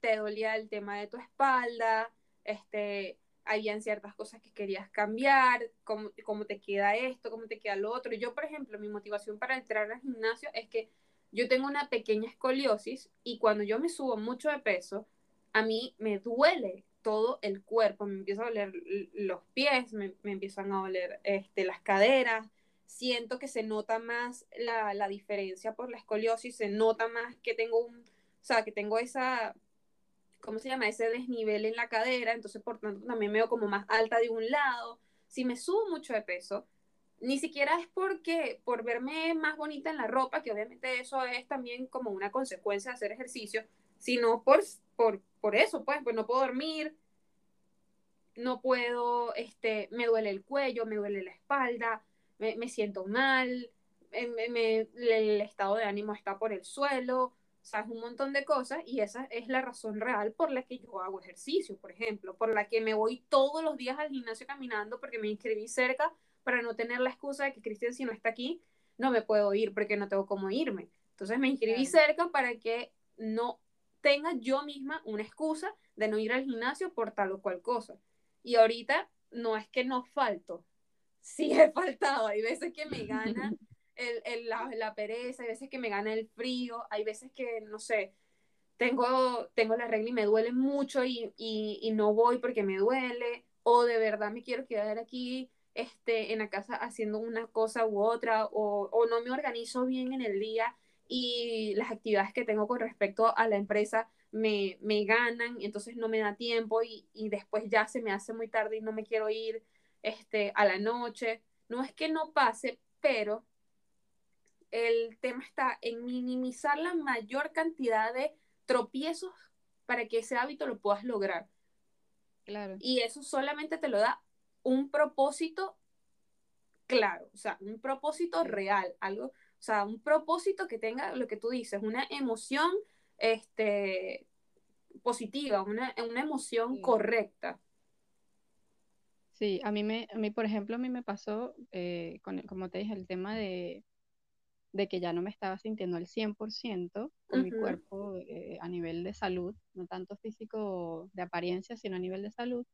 [SPEAKER 2] te dolía el tema de tu espalda, este, habían ciertas cosas que querías cambiar, cómo, cómo te queda esto, cómo te queda lo otro. Yo, por ejemplo, mi motivación para entrar al gimnasio es que yo tengo una pequeña escoliosis y cuando yo me subo mucho de peso, a mí me duele todo el cuerpo, me empieza a doler los pies, me, me empiezan a doler este, las caderas, siento que se nota más la, la diferencia por la escoliosis, se nota más que tengo un, sea, que tengo esa ¿cómo se llama? Ese desnivel en la cadera, entonces por tanto también me veo como más alta de un lado. Si me subo mucho de peso, ni siquiera es porque por verme más bonita en la ropa, que obviamente eso es también como una consecuencia de hacer ejercicio, sino por, por, por eso, pues, pues no puedo dormir, no puedo, este, me duele el cuello, me duele la espalda, me, siento mal, el estado de ánimo está por el suelo, o sea, es un montón de cosas y esa es la razón real por la que yo hago ejercicio, por ejemplo, por la que me voy todos los días al gimnasio caminando porque me inscribí cerca para no tener la excusa de que Cristian si no está aquí, no me puedo ir porque no tengo cómo irme. Entonces me inscribí cerca para que no tenga yo misma una excusa de no ir al gimnasio por tal o cual cosa. Y ahorita no es que no falto, sí he faltado. Hay veces que me gana el, la, pereza, hay veces que me gana el frío, hay veces que, no sé, tengo, tengo la regla y me duele mucho y, y, no voy porque me duele, o de verdad me quiero quedar aquí este, en la casa haciendo una cosa u otra, o, o no me organizo bien en el día y las actividades que tengo con respecto a la empresa me, me ganan, entonces no me da tiempo y, y, después ya se me hace muy tarde y no me quiero ir este, a la noche. No es que no pase, pero el tema está en minimizar la mayor cantidad de tropiezos para que ese hábito lo puedas lograr.
[SPEAKER 3] Claro.
[SPEAKER 2] Y eso solamente te lo da un propósito claro, o sea, un propósito real, algo, o sea, un propósito que tenga lo que tú dices, una emoción este, positiva, una, una emoción correcta.
[SPEAKER 3] Sí, a mí, me, a mí, por ejemplo, a mí me pasó, eh, con, como te dije, el tema de, de que ya no me estaba sintiendo al 100% con mi cuerpo eh, a nivel de salud, no tanto físico de apariencia, sino a nivel de salud.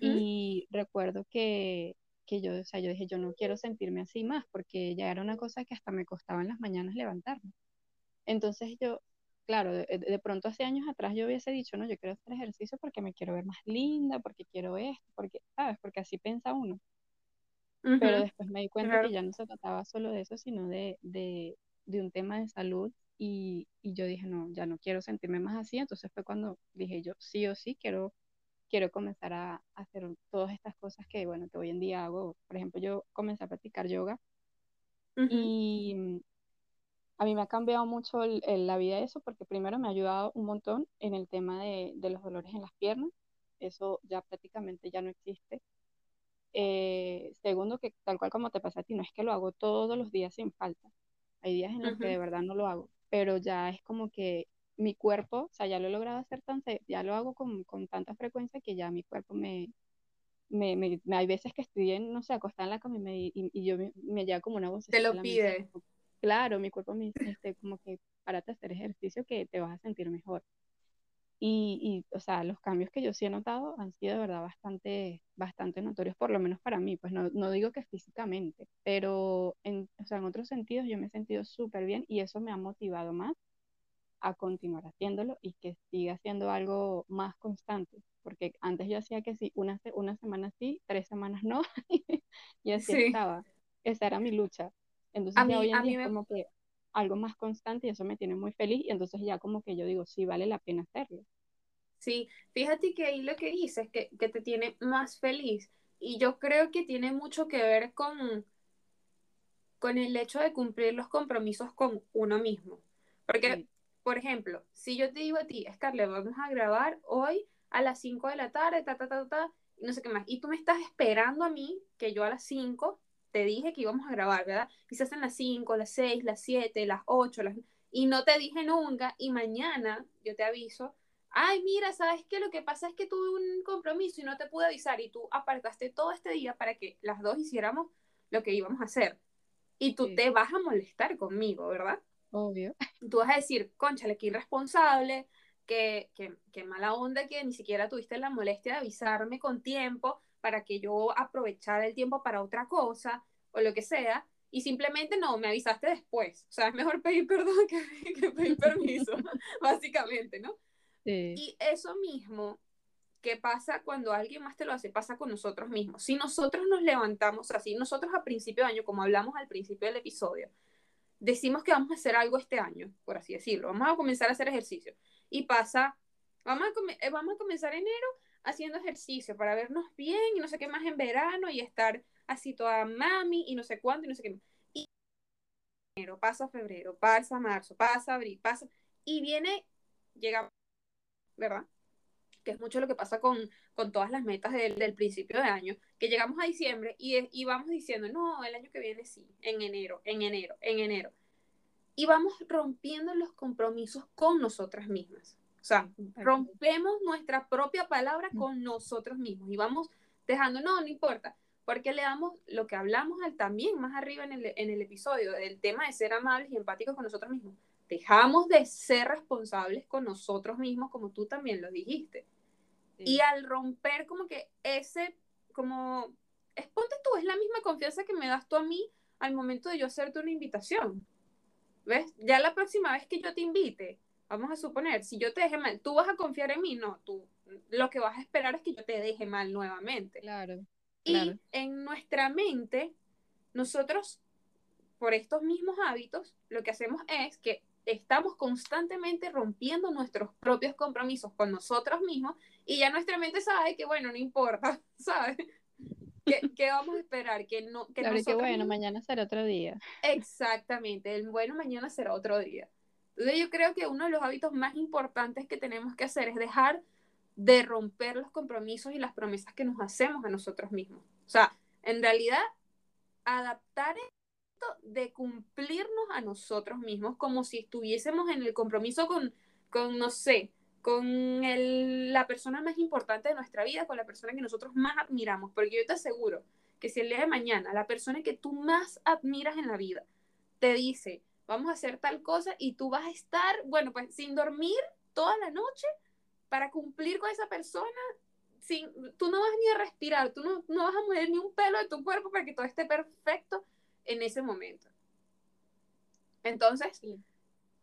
[SPEAKER 3] Y recuerdo que, que yo, o sea, yo dije, yo no quiero sentirme así más, porque ya era una cosa que hasta me costaba en las mañanas levantarme. Entonces yo claro, de, pronto hace años atrás yo hubiese dicho, no, yo quiero hacer ejercicio porque me quiero ver más linda, porque quiero esto, porque, ¿sabes? Porque así piensa uno. Pero después me di cuenta que ya no se trataba solo de eso, sino de, de, de un tema de salud y, y, yo dije, no, ya no quiero sentirme más así. Entonces fue cuando dije yo, sí o sí, quiero, quiero comenzar a, hacer todas estas cosas que, bueno, que hoy en día hago. Por ejemplo, yo comencé a practicar yoga y a mí me ha cambiado mucho la vida eso, porque primero me ha ayudado un montón en el tema de, los dolores en las piernas, eso ya prácticamente ya no existe. Eh, segundo, que tal cual como te pasa a ti, no es que lo hago todos los días sin falta, hay días en los que de verdad no lo hago, pero ya es como que mi cuerpo, o sea, ya lo he logrado hacer tan, ya lo hago con, tanta frecuencia que ya mi cuerpo me, me, me, hay veces que estoy en, no sé, acostada en la cama y, me, y, yo me, me como una voz.
[SPEAKER 2] Te lo pide
[SPEAKER 3] claro, mi cuerpo me dice, este, como que párate a hacer ejercicio que te vas a sentir mejor. Y, y, o sea, los cambios que yo sí he notado han sido de verdad bastante, bastante notorios, por lo menos para mí. Pues no, no digo que físicamente, pero en, o sea, en otros sentidos yo me he sentido súper bien y eso me ha motivado más a continuar haciéndolo y que siga siendo algo más constante. Porque antes yo hacía que sí, una, una semana sí, tres semanas no, y así estaba. Esa era mi lucha. Entonces ya hoy en día es como que algo más constante y eso me tiene muy feliz y entonces ya como que yo digo, sí, vale la pena hacerlo.
[SPEAKER 2] Sí, fíjate que ahí lo que dices, que, que te tiene más feliz y yo creo que tiene mucho que ver con, con el hecho de cumplir los compromisos con uno mismo. Porque, por ejemplo, si yo te digo a ti, Scarlett, vamos a grabar hoy a las 5 de la tarde, ta, ta, ta, ta, y no sé qué más, y tú me estás esperando a mí que yo a las 5 te dije que íbamos a grabar, ¿verdad? Quizás en las 5, las 6, las 7, las 8, las... y no te dije nunca, y mañana yo te aviso, ay, mira, ¿sabes qué? Lo que pasa es que tuve un compromiso y no te pude avisar, y tú apartaste todo este día para que las dos hiciéramos lo que íbamos a hacer. Y tú te vas a molestar conmigo, ¿verdad?
[SPEAKER 3] Obvio.
[SPEAKER 2] Tú vas a decir, conchale, qué irresponsable, que, que, mala onda que ni siquiera tuviste la molestia de avisarme con tiempo para que yo aprovechara el tiempo para otra cosa o lo que sea, y simplemente no, me avisaste después. O sea, es mejor pedir perdón que, pedir permiso, básicamente, ¿no? Y eso mismo que pasa cuando alguien más te lo hace, pasa con nosotros mismos. Si nosotros nos levantamos así, nosotros a principio de año, como hablamos al principio del episodio, decimos que vamos a hacer algo este año, por así decirlo, vamos a comenzar a hacer ejercicio. Y pasa, vamos a, eh, vamos a comenzar enero haciendo ejercicio para vernos bien y no sé qué más en verano y estar así toda mami y no sé cuánto y no sé qué más. Y enero, pasa febrero, pasa marzo, pasa abril, pasa y viene, llega, ¿verdad? que es mucho lo que pasa con, con todas las metas del, del, principio de año, que llegamos a diciembre y, y vamos diciendo, no, el año que viene sí, en enero, en enero, en enero. Y vamos rompiendo los compromisos con nosotras mismas. O sea, rompemos nuestra propia palabra con nosotros mismos y vamos dejando, no, no importa, porque le damos lo que hablamos al, también más arriba en el, en el episodio del tema de ser amables y empáticos con nosotros mismos. Dejamos de ser responsables con nosotros mismos, como tú también lo dijiste. Y al romper como que ese, como, es, ponte tú, es la misma confianza que me das tú a mí al momento de yo hacerte una invitación. ¿Ves? Ya la próxima vez que yo te invite, vamos a suponer, si yo te deje mal, tú vas a confiar en mí, no, tú lo que vas a esperar es que yo te deje mal nuevamente.
[SPEAKER 3] Claro.
[SPEAKER 2] Y en nuestra mente, nosotros, por estos mismos hábitos, lo que hacemos es que estamos constantemente rompiendo nuestros propios compromisos con nosotros mismos y ya nuestra mente sabe que, bueno, no importa, ¿sabes? ¿Qué, vamos a esperar? Que no, que,
[SPEAKER 3] claro, que bueno, mañana será otro día.
[SPEAKER 2] Exactamente, el bueno mañana será otro día. Entonces yo creo que uno de los hábitos más importantes que tenemos que hacer es dejar de romper los compromisos y las promesas que nos hacemos a nosotros mismos. O sea, en realidad, adaptar esto de cumplirnos a nosotros mismos como si estuviésemos en el compromiso con, con no sé, con el, la persona más importante de nuestra vida, con la persona que nosotros más admiramos. Porque yo te aseguro que si el día de mañana la persona que tú más admiras en la vida te dice, vamos a hacer tal cosa y tú vas a estar, bueno, pues sin dormir toda la noche para cumplir con esa persona, sin, tú no vas ni a respirar, tú no, no vas a mover ni un pelo de tu cuerpo para que todo esté perfecto en ese momento. Entonces,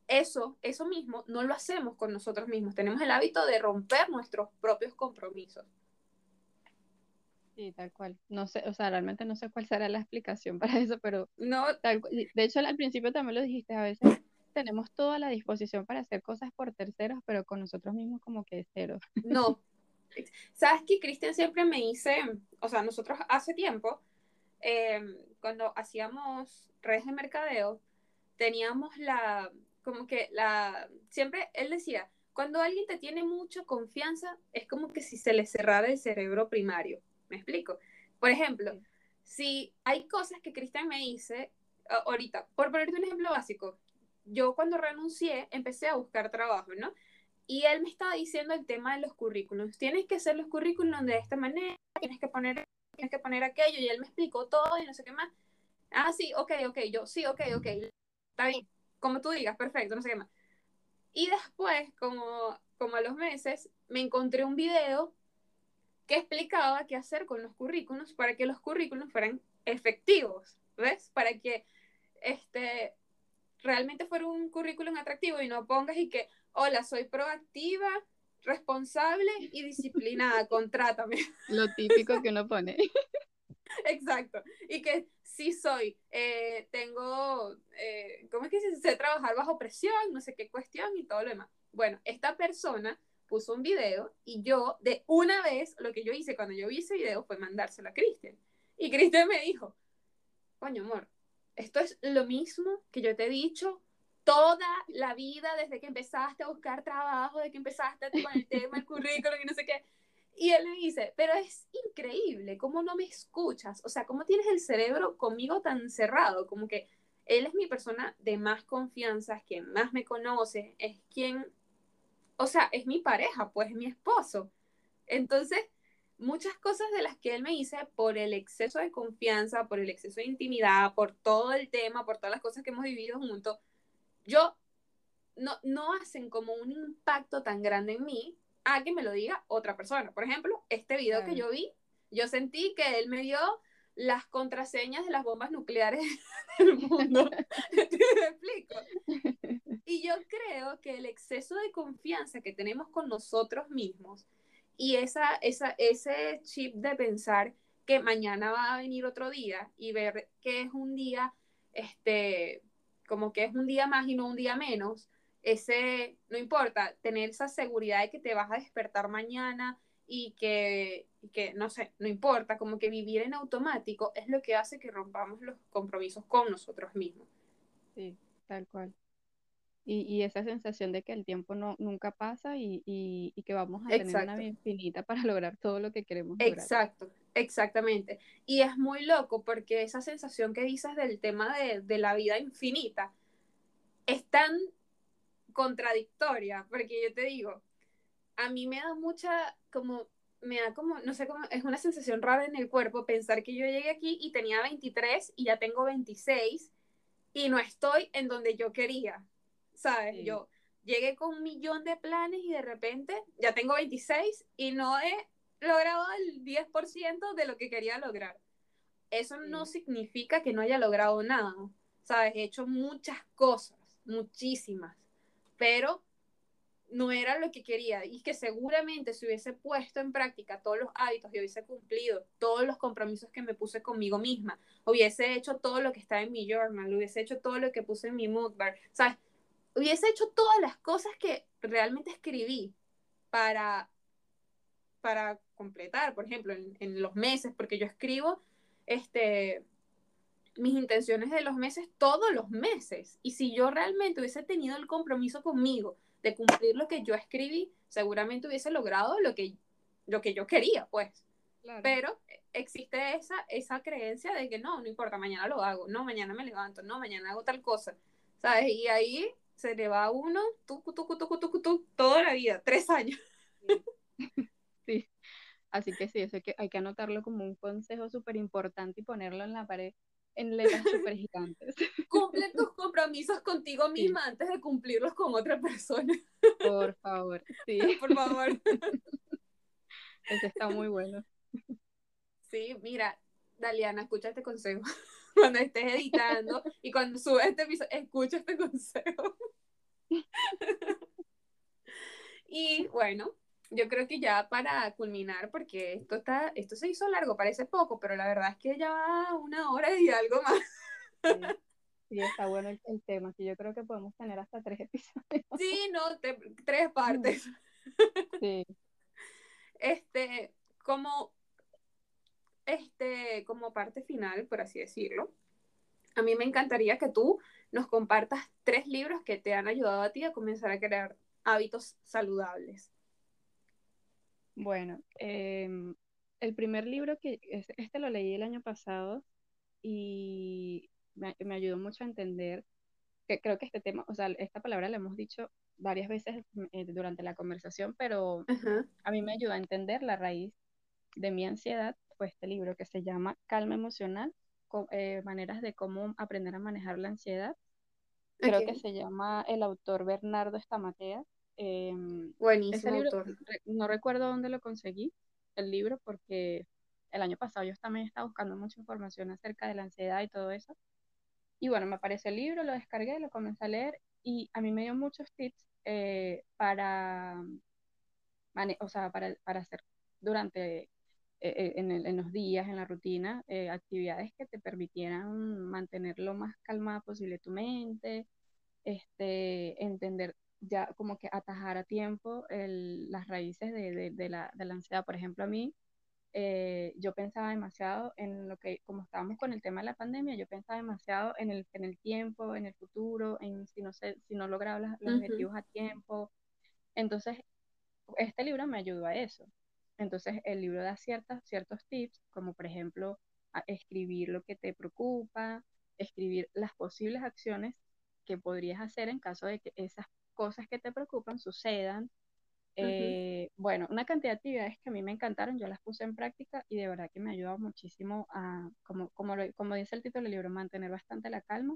[SPEAKER 2] eso, eso mismo no lo hacemos con nosotros mismos. Tenemos el hábito de romper nuestros propios compromisos.
[SPEAKER 3] Sí, tal cual. No sé, o sea, realmente no sé cuál será la explicación para eso, pero
[SPEAKER 2] no,
[SPEAKER 3] tal, de hecho al principio también lo dijiste, a veces tenemos toda la disposición para hacer cosas por terceros, pero con nosotros mismos como que cero.
[SPEAKER 2] No. ¿Sabes que Cristian siempre me dice, o sea, nosotros hace tiempo, em, cuando hacíamos redes de mercadeo, teníamos la, como que la, siempre él decía, cuando alguien te tiene mucha confianza, es como que si se le cerrara el cerebro primario. ¿Me explico? Por ejemplo, si hay cosas que Cristian me dice, ahorita, por ponerte un ejemplo básico, yo cuando renuncié empecé a buscar trabajo, ¿no? Y él me estaba diciendo el tema de los currículums. Tienes que hacer los currículums de esta manera, tienes que poner, tienes que poner aquello, y él me explicó todo y no sé qué más. Ah, sí, ok, ok, yo, sí, ok, ok, está bien, como tú digas, perfecto, no sé qué más. Y después, como, como a los meses, me encontré un video que explicaba qué hacer con los currículums para que los currículums fueran efectivos, ¿ves? Para que este, realmente fuera un currículum atractivo y no pongas y que, hola, soy proactiva, responsable y disciplinada, contrátame.
[SPEAKER 3] Lo típico que uno pone.
[SPEAKER 2] Exacto. Y que sí soy, eh, tengo, eh, ¿cómo es que se Sé trabajar bajo presión, no sé qué cuestión y todo lo demás. Bueno, esta persona puso un video y yo de una vez, lo que yo hice cuando yo vi ese video fue mandárselo a Cristian. Y Cristian me dijo, coño, amor, esto es lo mismo que yo te he dicho toda la vida desde que empezaste a buscar trabajo, de que empezaste con el tema del currículum y no sé qué. Y él me dice, pero es increíble, ¿cómo no me escuchas? O sea, ¿cómo tienes el cerebro conmigo tan cerrado? Como que él es mi persona de más confianza, es quien más me conoce, es quien, o sea, es mi pareja, pues es mi esposo. Entonces, muchas cosas de las que él me dice por el exceso de confianza, por el exceso de intimidad, por todo el tema, por todas las cosas que hemos vivido juntos, yo no, no hacen como un impacto tan grande en mí a que me lo diga otra persona. Por ejemplo, este video que yo vi, yo sentí que él me dio las contraseñas de las bombas nucleares del mundo. ¿Te explico? Y yo creo que el exceso de confianza que tenemos con nosotros mismos y esa, esa, ese chip de pensar que mañana va a venir otro día y ver que es un día, este, como que es un día más y no un día menos, ese, no importa, tener esa seguridad de que te vas a despertar mañana y que, que, no sé, no importa, como que vivir en automático es lo que hace que rompamos los compromisos con nosotros mismos.
[SPEAKER 3] Sí, tal cual. Y, y esa sensación de que el tiempo no, nunca pasa y, y, y que vamos a tener una vida infinita para lograr todo lo que queremos lograr.
[SPEAKER 2] Exacto, exactamente. Y es muy loco porque esa sensación que dices del tema de, de la vida infinita es tan contradictoria, porque yo te digo, a mí me da mucha, como, me da como, no sé cómo, es una sensación rara en el cuerpo pensar que yo llegué aquí y tenía 23 y ya tengo 26 y no estoy en donde yo quería, ¿sabes?
[SPEAKER 3] Sí.
[SPEAKER 2] Yo llegué con un millón de planes y de repente ya tengo 26 y no he logrado el 10% de lo que quería lograr. Eso no significa que no haya logrado nada, ¿sabes? He hecho muchas cosas, muchísimas, pero no era lo que quería y que seguramente si hubiese puesto en práctica todos los hábitos y hubiese cumplido todos los compromisos que me puse conmigo misma, hubiese hecho todo lo que está en mi journal, hubiese hecho todo lo que puse en mi mood bar, ¿sabes? Hubiese hecho todas las cosas que realmente escribí para, para completar, por ejemplo, en, en los meses, porque yo escribo este, mis intenciones de los meses todos los meses. Y si yo realmente hubiese tenido el compromiso conmigo de cumplir lo que yo escribí, seguramente hubiese logrado lo que, lo que yo quería, pues.
[SPEAKER 3] Claro.
[SPEAKER 2] Pero existe esa, esa creencia de que no, no importa, mañana lo hago, no, mañana me levanto, no, mañana hago tal cosa, ¿sabes? Y ahí se le va a uno, tucu, tucu, tucu, toda la vida, tres años.
[SPEAKER 3] Sí. Así que sí, eso hay que, hay que anotarlo como un consejo súper importante y ponerlo en la pared en letras súper gigantes.
[SPEAKER 2] Cumple tus compromisos contigo
[SPEAKER 3] Sí.
[SPEAKER 2] misma antes de cumplirlos con otra persona,
[SPEAKER 3] Por favor, sí,
[SPEAKER 2] por favor.
[SPEAKER 3] ese está muy bueno.
[SPEAKER 2] Sí, mira, Daliana, escucha este consejo. Cuando estés editando y cuando subes este episodio, escucha este consejo. y bueno, yo creo que ya para culminar, porque esto está, esto se hizo largo, parece poco, pero la verdad es que ya va una hora y algo más.
[SPEAKER 3] Sí, está bueno el, el tema, que yo creo que podemos tener hasta tres episodios.
[SPEAKER 2] Sí, no, te- tres partes.
[SPEAKER 3] Sí,
[SPEAKER 2] Este, como, este, como parte final, por así decirlo, a mí me encantaría que tú nos compartas tres libros que te han ayudado a ti a comenzar a crear hábitos saludables.
[SPEAKER 3] bueno, em, el primer libro que, es- este lo leí el año pasado y me, me ayudó mucho a entender que creo que este tema, o sea, esta palabra la hemos dicho varias veces eh, durante la conversación, pero
[SPEAKER 2] Ajá,
[SPEAKER 3] a mí me ayuda a entender la raíz de mi ansiedad, fue este libro que se llama Calma Emocional, eh, maneras de cómo aprender a manejar la ansiedad. Creo
[SPEAKER 2] ok.
[SPEAKER 3] que se llama el autor Bernardo Estamatea. Ese
[SPEAKER 2] Buenísimo
[SPEAKER 3] libro,
[SPEAKER 2] autor.
[SPEAKER 3] re- no recuerdo dónde lo conseguí, el libro, porque el año pasado yo también estaba buscando mucha información acerca de la ansiedad y todo eso. Y bueno, me apareció el libro, lo descargué, lo comencé a leer y a mí me dio muchos tips eh, para, o sea, para, para hacer durante, eh, en, el- en los días, en la rutina, eh, actividades que te permitieran mantener lo más calmada posible tu mente, este, entender ya como que atajar a tiempo el- las raíces de, de- de la, de la ansiedad. Por ejemplo, a mí, eh, yo pensaba demasiado en lo que, como estábamos con el tema de la pandemia, yo pensaba demasiado en el, en el tiempo, en el futuro, en si no sé, si no lograba las- los
[SPEAKER 2] Ujú,
[SPEAKER 3] objetivos a tiempo. Entonces, este libro me ayudó a eso. Entonces, el libro da ciertas, ciertos tips, como por ejemplo, escribir lo que te preocupa, escribir las posibles acciones que podrías hacer en caso de que esas cosas que te preocupan sucedan. Eh, bueno, una cantidad de actividades que a mí me encantaron, yo las puse en práctica y de verdad que me ha ayudado muchísimo a, como, como, lo- como dice el título del libro, mantener bastante la calma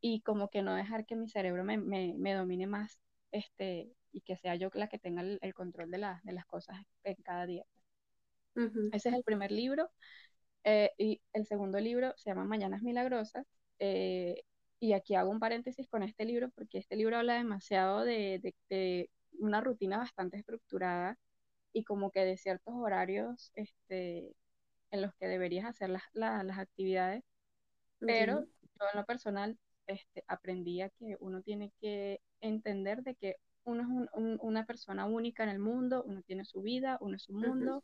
[SPEAKER 3] y como que no dejar que mi cerebro me, me, me domine más este, y que sea yo la que tenga el, el control de, la- de las cosas en cada día. Ese es el primer libro. eh, y el segundo libro se llama Mañanas Milagrosas. eh, y aquí hago un paréntesis con este libro porque este libro habla demasiado de, de- de una rutina bastante estructurada y como que de ciertos horarios este, en los que deberías hacer las, la- las actividades pero yo en lo personal este, aprendí a que uno tiene que entender de que uno es un- un- una persona única en el mundo, uno tiene su vida, uno es su mundo,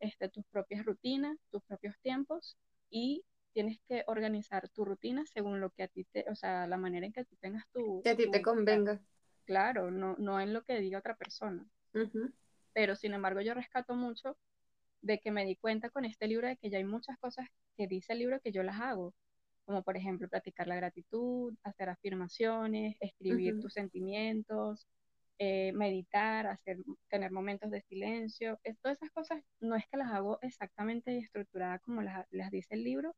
[SPEAKER 3] este, tus propias rutinas, tus propios tiempos y tienes que organizar tu rutina según lo que a ti te, o sea, la manera en que tú tengas tu...
[SPEAKER 2] Que a ti te convenga.
[SPEAKER 3] Claro, no, no en lo que diga otra persona.
[SPEAKER 2] Ujú,
[SPEAKER 3] Pero sin embargo yo rescato mucho de que me di cuenta con este libro de que ya hay muchas cosas que dice el libro que yo las hago, como por ejemplo practicar la gratitud, hacer afirmaciones, escribir
[SPEAKER 2] Ujú.
[SPEAKER 3] tus sentimientos, eh, meditar, hacer, tener momentos de silencio. Es- todas esas cosas no es que las hago exactamente y estructuradas como las, las dice el libro,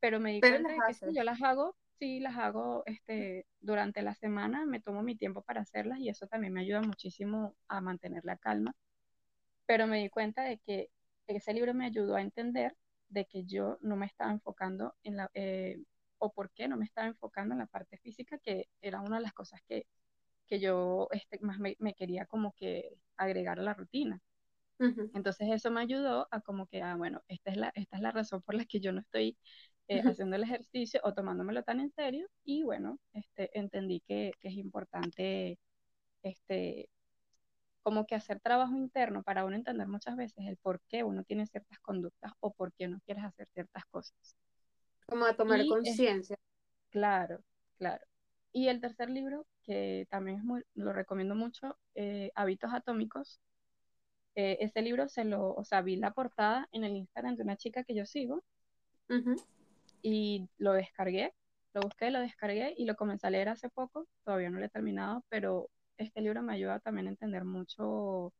[SPEAKER 3] pero me di
[SPEAKER 2] Pero
[SPEAKER 3] cuenta
[SPEAKER 2] las
[SPEAKER 3] de que yo las hago, sí, las hago este, durante la semana, me tomo mi tiempo para hacerlas y eso también me ayuda muchísimo a mantener la calma. Pero me di cuenta de que ese libro me ayudó a entender de que yo no me estaba enfocando en la, eh, o por qué no me estaba enfocando en la parte física, que era una de las cosas que, que yo este, más me, me quería como que agregar a la rutina.
[SPEAKER 2] ujú,
[SPEAKER 3] Entonces eso me ayudó a como que, ah, bueno, esta es la, esta es la razón por la que yo no estoy eh,
[SPEAKER 2] Ujú.
[SPEAKER 3] haciendo el ejercicio o tomándomelo tan en serio y bueno, este, entendí que, que es importante este, como que hacer trabajo interno para uno entender muchas veces el por qué uno tiene ciertas conductas o por qué no quieres hacer ciertas cosas.
[SPEAKER 2] Como a tomar conciencia.
[SPEAKER 3] Claro, claro. Y el tercer libro, que también es muy, lo recomiendo mucho, eh, Hábitos Atómicos. Eh, ese libro se lo, o sea, vi la portada en el Instagram de una chica que yo sigo y lo descargué, lo busqué, lo descargué y lo comencé a leer hace poco, todavía no lo he terminado, pero este libro me ayuda también a entender mucho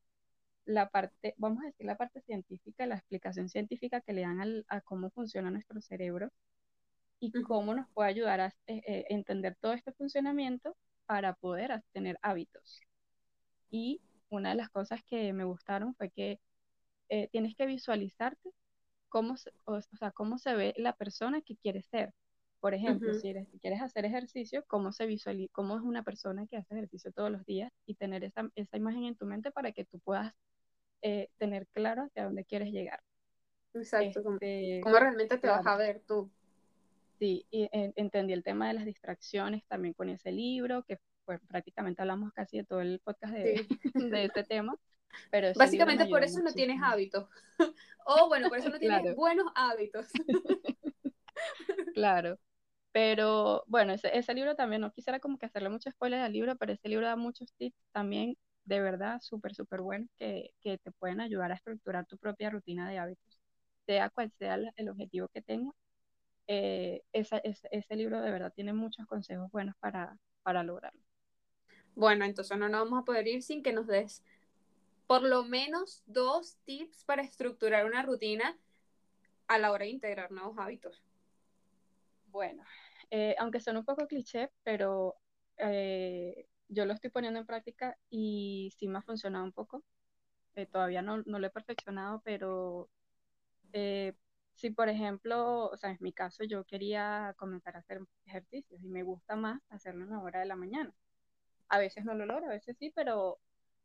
[SPEAKER 3] la parte, vamos a decir, la parte científica, la explicación científica que le dan al- a cómo funciona nuestro cerebro y cómo nos puede ayudar a eh, eh, entender todo este funcionamiento para poder tener hábitos. Y una de las cosas que me gustaron fue que eh, tienes que visualizarte cómo se, o, o sea, cómo se ve la persona que quieres ser. Por ejemplo, si, eres- si quieres hacer ejercicio, cómo se visualiza, cómo es una persona que hace ejercicio todos los días y tener esa, esa imagen en tu mente para que tú puedas eh, tener claro hacia dónde quieres llegar.
[SPEAKER 2] Exacto.
[SPEAKER 3] Este,
[SPEAKER 2] ¿Cómo realmente te vas a ver tú?
[SPEAKER 3] Sí, y en- entendí el tema de las distracciones también con ese libro, que pues prácticamente hablamos casi de todo el podcast de,
[SPEAKER 2] Sí.
[SPEAKER 3] de ese tema, pero
[SPEAKER 2] Básicamente por eso no tienes hábitos. o bueno, por eso no tienes
[SPEAKER 3] Claro.
[SPEAKER 2] buenos hábitos.
[SPEAKER 3] Claro, pero bueno, ese, ese libro también, no quisiera como que hacerle mucho spoiler al libro, pero ese libro da muchos tips también, de verdad, súper, súper buenos, que, que te pueden ayudar a estructurar tu propia rutina de hábitos, sea cual sea el objetivo que tengas. Eh, esa- ese, ese libro de verdad tiene muchos consejos buenos para, para lograrlo.
[SPEAKER 2] Bueno, entonces no nos vamos a poder ir sin que nos des por lo menos dos tips para estructurar una rutina a la hora de integrar nuevos hábitos.
[SPEAKER 3] Bueno, eh, aunque son un poco cliché, pero eh, yo lo estoy poniendo en práctica y sí me ha funcionado un poco. Eh, todavía no, no lo he perfeccionado, pero eh, si por ejemplo, o sea, en mi caso yo quería comenzar a hacer ejercicios y me gusta más hacerlo en la hora de la mañana. A veces no lo logro, a veces sí, pero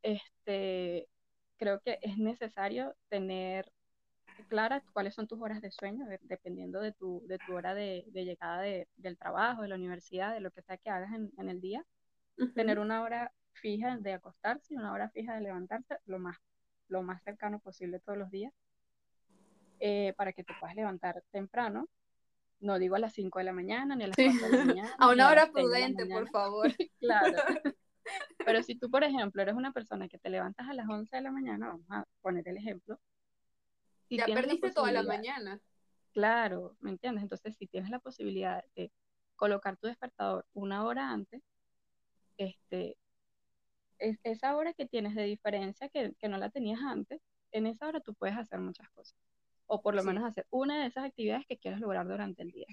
[SPEAKER 3] este, creo que es necesario tener claras cuáles son tus horas de sueño, de- dependiendo de tu, de tu hora de, de llegada de- del trabajo, de la universidad, de lo que sea que hagas en, en el día. Tener una hora fija de acostarse y una hora fija de levantarse, lo más, lo más cercano posible todos los días, eh, para que te puedas levantar temprano. No digo a las 5 de la mañana, ni a las
[SPEAKER 2] Sí.
[SPEAKER 3] 4 de la mañana.
[SPEAKER 2] A una hora
[SPEAKER 3] 6 de la
[SPEAKER 2] prudente, por favor.
[SPEAKER 3] Claro. Pero si tú, por ejemplo, eres una persona que te levantas a las 11 de la mañana, vamos a poner el ejemplo. si
[SPEAKER 2] ya
[SPEAKER 3] tienes la
[SPEAKER 2] perdiste toda la mañana.
[SPEAKER 3] Claro, ¿me entiendes? Entonces, si tienes la posibilidad de colocar tu despertador una hora antes, este, es, esa hora que tienes de diferencia que, que no la tenías antes, en esa hora tú puedes hacer muchas cosas. O por lo
[SPEAKER 2] Sí.
[SPEAKER 3] menos hacer una de esas actividades que quieres lograr durante el día.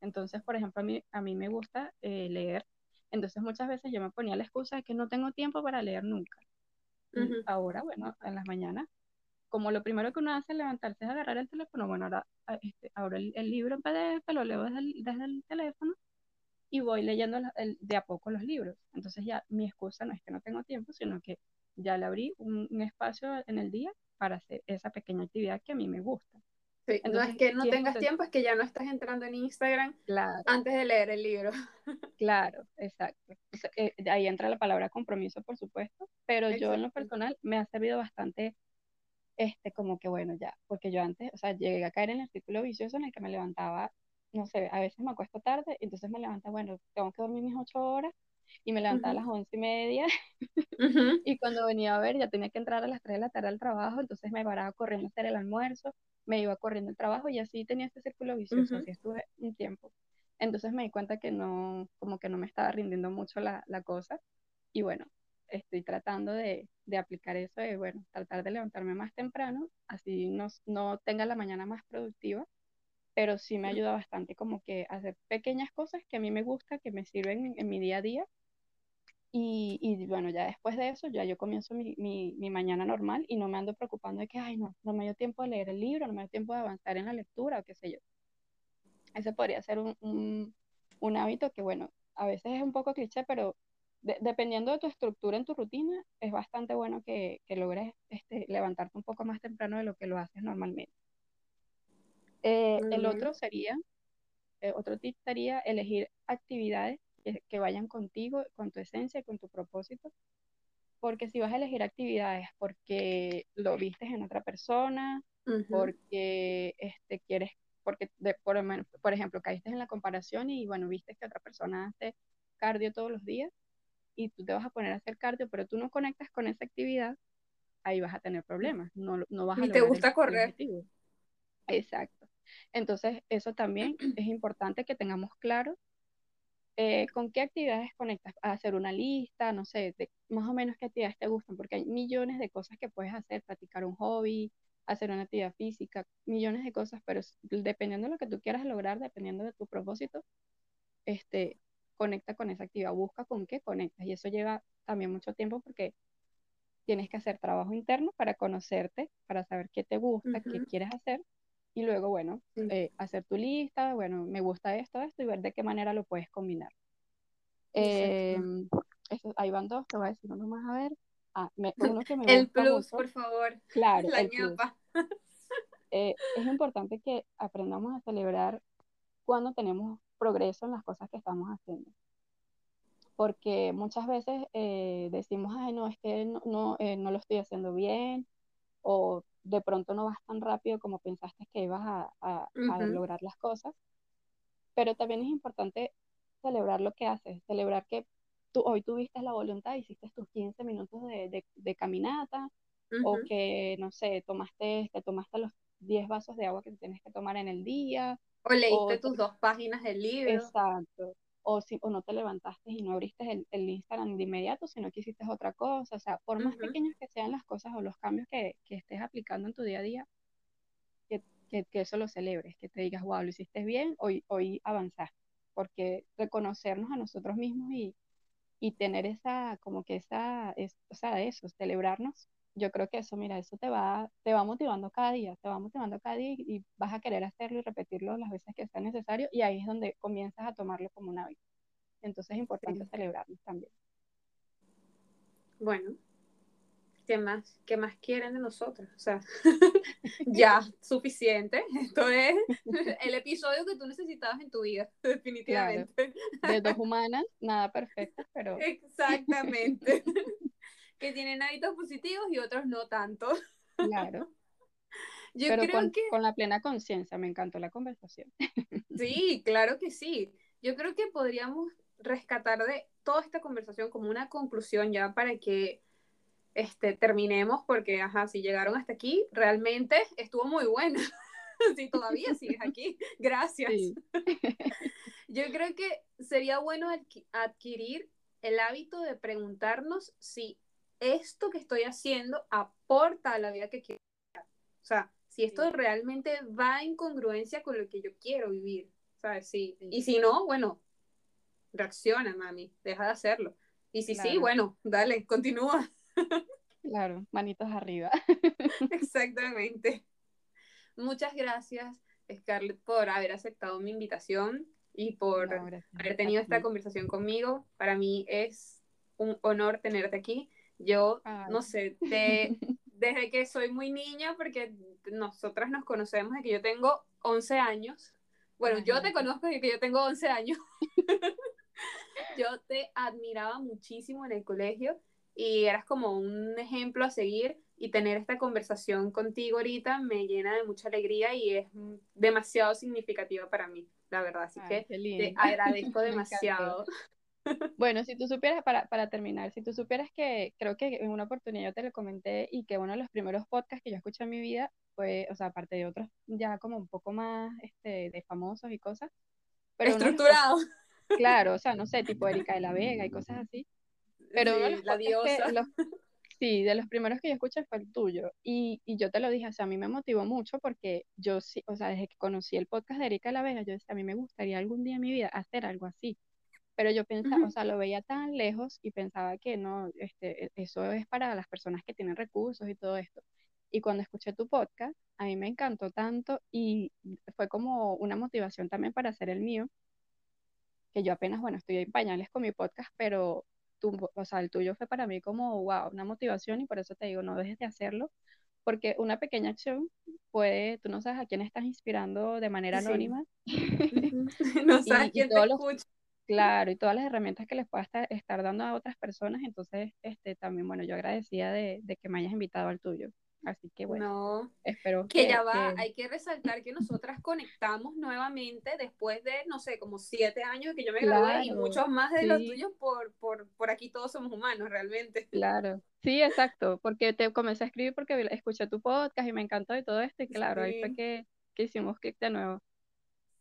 [SPEAKER 3] Entonces, por ejemplo, a mí, a mí me gusta eh, leer. Entonces, muchas veces yo me ponía la excusa de que no tengo tiempo para leer nunca. Ahora, bueno, en las mañanas, como lo primero que uno hace es levantarse es agarrar el teléfono, bueno, ahora a- este, abro el, el libro en PDF, lo leo desde el, desde el teléfono y voy leyendo el- de a poco los libros. Entonces ya mi excusa no es que no tengo tiempo, sino que ya le abrí un, un espacio en el día para hacer esa pequeña actividad que a mí me gusta.
[SPEAKER 2] Sí, no
[SPEAKER 3] Entonces,
[SPEAKER 2] es que no tengas tiempo, es que ya no estás entrando en Instagram
[SPEAKER 3] Claro,
[SPEAKER 2] antes de leer el libro.
[SPEAKER 3] claro, exacto. O sea, eh, ahí entra la palabra compromiso, por supuesto, pero yo en lo
[SPEAKER 2] Exacto.
[SPEAKER 3] personal me ha servido bastante este, como que bueno, ya, porque yo antes, o sea, llegué a caer en el círculo vicioso en el que me levantaba, no sé, a veces me acuesto tarde, entonces me levantaba, bueno, tengo que dormir mis ocho horas, y me levantaba a las once y media, y cuando venía a ver ya tenía que entrar a las tres de la tarde al trabajo, entonces me paraba corriendo a hacer el almuerzo, me iba corriendo al trabajo, y así tenía este círculo vicioso, así estuve un tiempo. Entonces me di cuenta que no, como que no me estaba rindiendo mucho la, la cosa, y bueno, estoy tratando de, de, aplicar eso de, bueno, tratar de levantarme más temprano, así no, no tenga la mañana más productiva, pero sí me ayuda bastante como que hacer pequeñas cosas que a mí me gusta, que me sirven en, mi día a día. Y, y, bueno, ya después de eso, ya yo comienzo mi, mi, mi, mañana normal y no me ando preocupando de que, ay, no, no me dio tiempo de leer el libro, no me dio tiempo de avanzar en la lectura o qué sé yo. Ese podría ser un, un, un hábito que, bueno, a veces es un poco cliché, pero dependiendo de tu estructura en tu rutina, es bastante bueno que, que logres este, levantarte un poco más temprano de lo que lo haces normalmente. Eh, el otro sería, eh, otro tip sería elegir actividades que, que, vayan contigo, con tu esencia y con tu propósito. Porque si vas a elegir actividades porque lo vistes en otra persona, porque este, quieres, porque por, por ejemplo, caíste en la comparación y bueno, viste que otra persona hace cardio todos los días, y tú te vas a poner a hacer cardio, pero tú no conectas con esa actividad, ahí vas a tener problemas. No, no vas a
[SPEAKER 2] y te gusta correr.
[SPEAKER 3] Exacto. Entonces, eso también es importante que tengamos claro eh, con qué actividades conectas. A hacer una lista, no sé, de más o menos qué actividades te gustan, porque hay millones de cosas que puedes hacer, practicar un hobby, hacer una actividad física, millones de cosas, pero dependiendo de lo que tú quieras lograr, dependiendo de tu propósito, este, conecta con esa actividad, busca con qué conectas. Y eso lleva también mucho tiempo porque tienes que hacer trabajo interno para conocerte, para saber qué te gusta, qué quieres hacer. Y luego, bueno, eh, hacer tu lista, bueno, me gusta esto, esto, y ver de qué manera lo puedes combinar. Eh, ahí van dos, te voy a decir uno más a ver. Ah, uno que me
[SPEAKER 2] el plus, por favor.
[SPEAKER 3] Claro, La el plus. Eh, es importante que aprendamos a celebrar cuando tenemos progreso en las cosas que estamos haciendo. Porque muchas veces eh, decimos, ay, no, es que no, no, eh, no, lo estoy haciendo bien, o de pronto no vas tan rápido como pensaste que ibas a, a, a lograr las cosas. Pero también es importante celebrar lo que haces, celebrar que tú, hoy tuviste la voluntad, hiciste tus 15 minutos de, de, de caminata, o que, no sé, tomaste, te tomaste los 10 vasos de agua que tienes que tomar en el día,
[SPEAKER 2] o leíste tus dos páginas del libro.
[SPEAKER 3] Exacto. O, si, o no te levantaste y no abriste el, el Instagram de inmediato, sino que hiciste otra cosa. O sea, por más pequeños que sean las cosas o los cambios que, que estés aplicando en tu día a día, que, que, que, eso lo celebres, que te digas, wow, lo hiciste bien, hoy, hoy avanzaste. Porque reconocernos a nosotros mismos y, y tener esa, como que esa, es, o sea, eso, celebrarnos, yo creo que eso, mira, eso te va, te va motivando cada día, te va motivando cada día y, vas a querer hacerlo y repetirlo las veces que sea necesario y ahí es donde comienzas a tomarlo como un hábito. Entonces es importante celebrarlo también.
[SPEAKER 2] Bueno, ¿qué más, ¿qué más quieren de nosotros? O sea, ya, suficiente. Esto es el episodio que tú necesitabas en tu vida, definitivamente.
[SPEAKER 3] De dos humanas, nada perfecto, pero...
[SPEAKER 2] Exactamente que tienen hábitos positivos y otros no tanto.
[SPEAKER 3] Claro. Yo Pero creo con, que... con la plena conciencia, me encantó la conversación.
[SPEAKER 2] Sí, claro que sí. Yo creo que podríamos rescatar de toda esta conversación como una conclusión ya para que este, terminemos, porque, ajá, si llegaron hasta aquí, realmente estuvo muy buena. si todavía sigues aquí, gracias. Yo creo que sería bueno adquirir el hábito de preguntarnos si esto que estoy haciendo aporta a la vida que quiero. O sea, si esto realmente va en congruencia con lo que yo quiero vivir, ¿sabes? Sí. Y si no, bueno, reacciona, mami, deja de hacerlo. Y si sí, bueno, dale, continúa.
[SPEAKER 3] Claro, manitos arriba.
[SPEAKER 2] Exactamente. Muchas gracias, Scarlett, por haber aceptado mi invitación y por haber tenido esta conversación conmigo. Para mí es un honor tenerte aquí. Yo, no sé, desde que soy muy niña, porque nosotras nos conocemos de que yo tengo 11 años. Bueno, yo te conozco desde que yo tengo 11 años. yo te admiraba muchísimo en el colegio y eras como un ejemplo a seguir y tener esta conversación contigo ahorita me llena de mucha alegría y es demasiado significativa para mí, la verdad. Así que te agradezco demasiado.
[SPEAKER 3] Bueno, si tú supieras, para, para terminar, si tú supieras que creo que en una oportunidad yo te lo comenté y que uno de los primeros podcasts que yo escuché en mi vida fue, o sea, aparte de otros ya como un poco más este, de famosos y cosas.
[SPEAKER 2] Pero Estructurado.
[SPEAKER 3] claro, o sea, no sé, tipo Erika de la Vega y cosas así. Pero
[SPEAKER 2] la diosa.
[SPEAKER 3] sí, de los primeros que yo escuché fue el tuyo. Y, y, yo te lo dije, o sea, a mí me motivó mucho porque yo sí, o sea, desde que conocí el podcast de Erika de la Vega, yo decía, a mí me gustaría algún día en mi vida hacer algo así. Pero yo pensaba, o sea, lo veía tan lejos y pensaba que no, este, eso es para las personas que tienen recursos y todo esto. Y cuando escuché tu podcast, a mí me encantó tanto y fue como una motivación también para hacer el mío, que yo apenas, bueno, estoy en pañales con mi podcast, pero o sea, el tuyo fue para mí como, wow, una motivación y por eso te digo, no dejes de hacerlo, porque una pequeña acción puede, tú no sabes a quién estás inspirando de manera anónima.
[SPEAKER 2] no sabes quién te escucha.
[SPEAKER 3] Claro, y todas las herramientas que les pueda estar, dando a otras personas, entonces, este, también, bueno, yo agradecía de, de que me hayas invitado al tuyo. Así que bueno, espero
[SPEAKER 2] que, ya va, hay que resaltar que nosotras conectamos nuevamente después de, no sé, como siete años que yo me gradué y muchos más de los tuyos por, por, por aquí todos somos humanos realmente.
[SPEAKER 3] Claro, sí, exacto, porque te comencé a escribir porque escuché tu podcast y me encantó y todo esto y claro, ahí fue que, que hicimos clic de nuevo.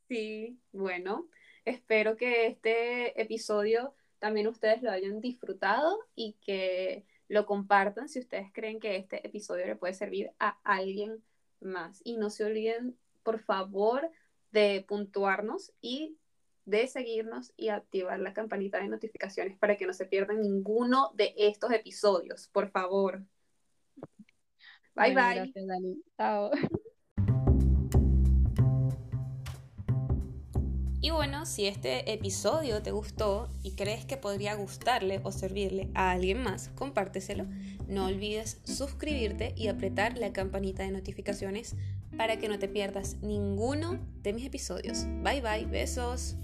[SPEAKER 2] Sí, bueno, espero que este episodio también ustedes lo hayan disfrutado y que lo compartan si ustedes creen que este episodio le puede servir a alguien más. Y no se olviden, por favor, de puntuarnos y de seguirnos y activar la campanita de notificaciones para que no se pierdan ninguno de estos episodios, por favor. Bye bye.
[SPEAKER 3] Gracias, Dani. Chao.
[SPEAKER 1] Y bueno, si este episodio te gustó y crees que podría gustarle o servirle a alguien más, compárteselo. No olvides suscribirte y apretar la campanita de notificaciones para que no te pierdas ninguno de mis episodios. Bye bye, besos.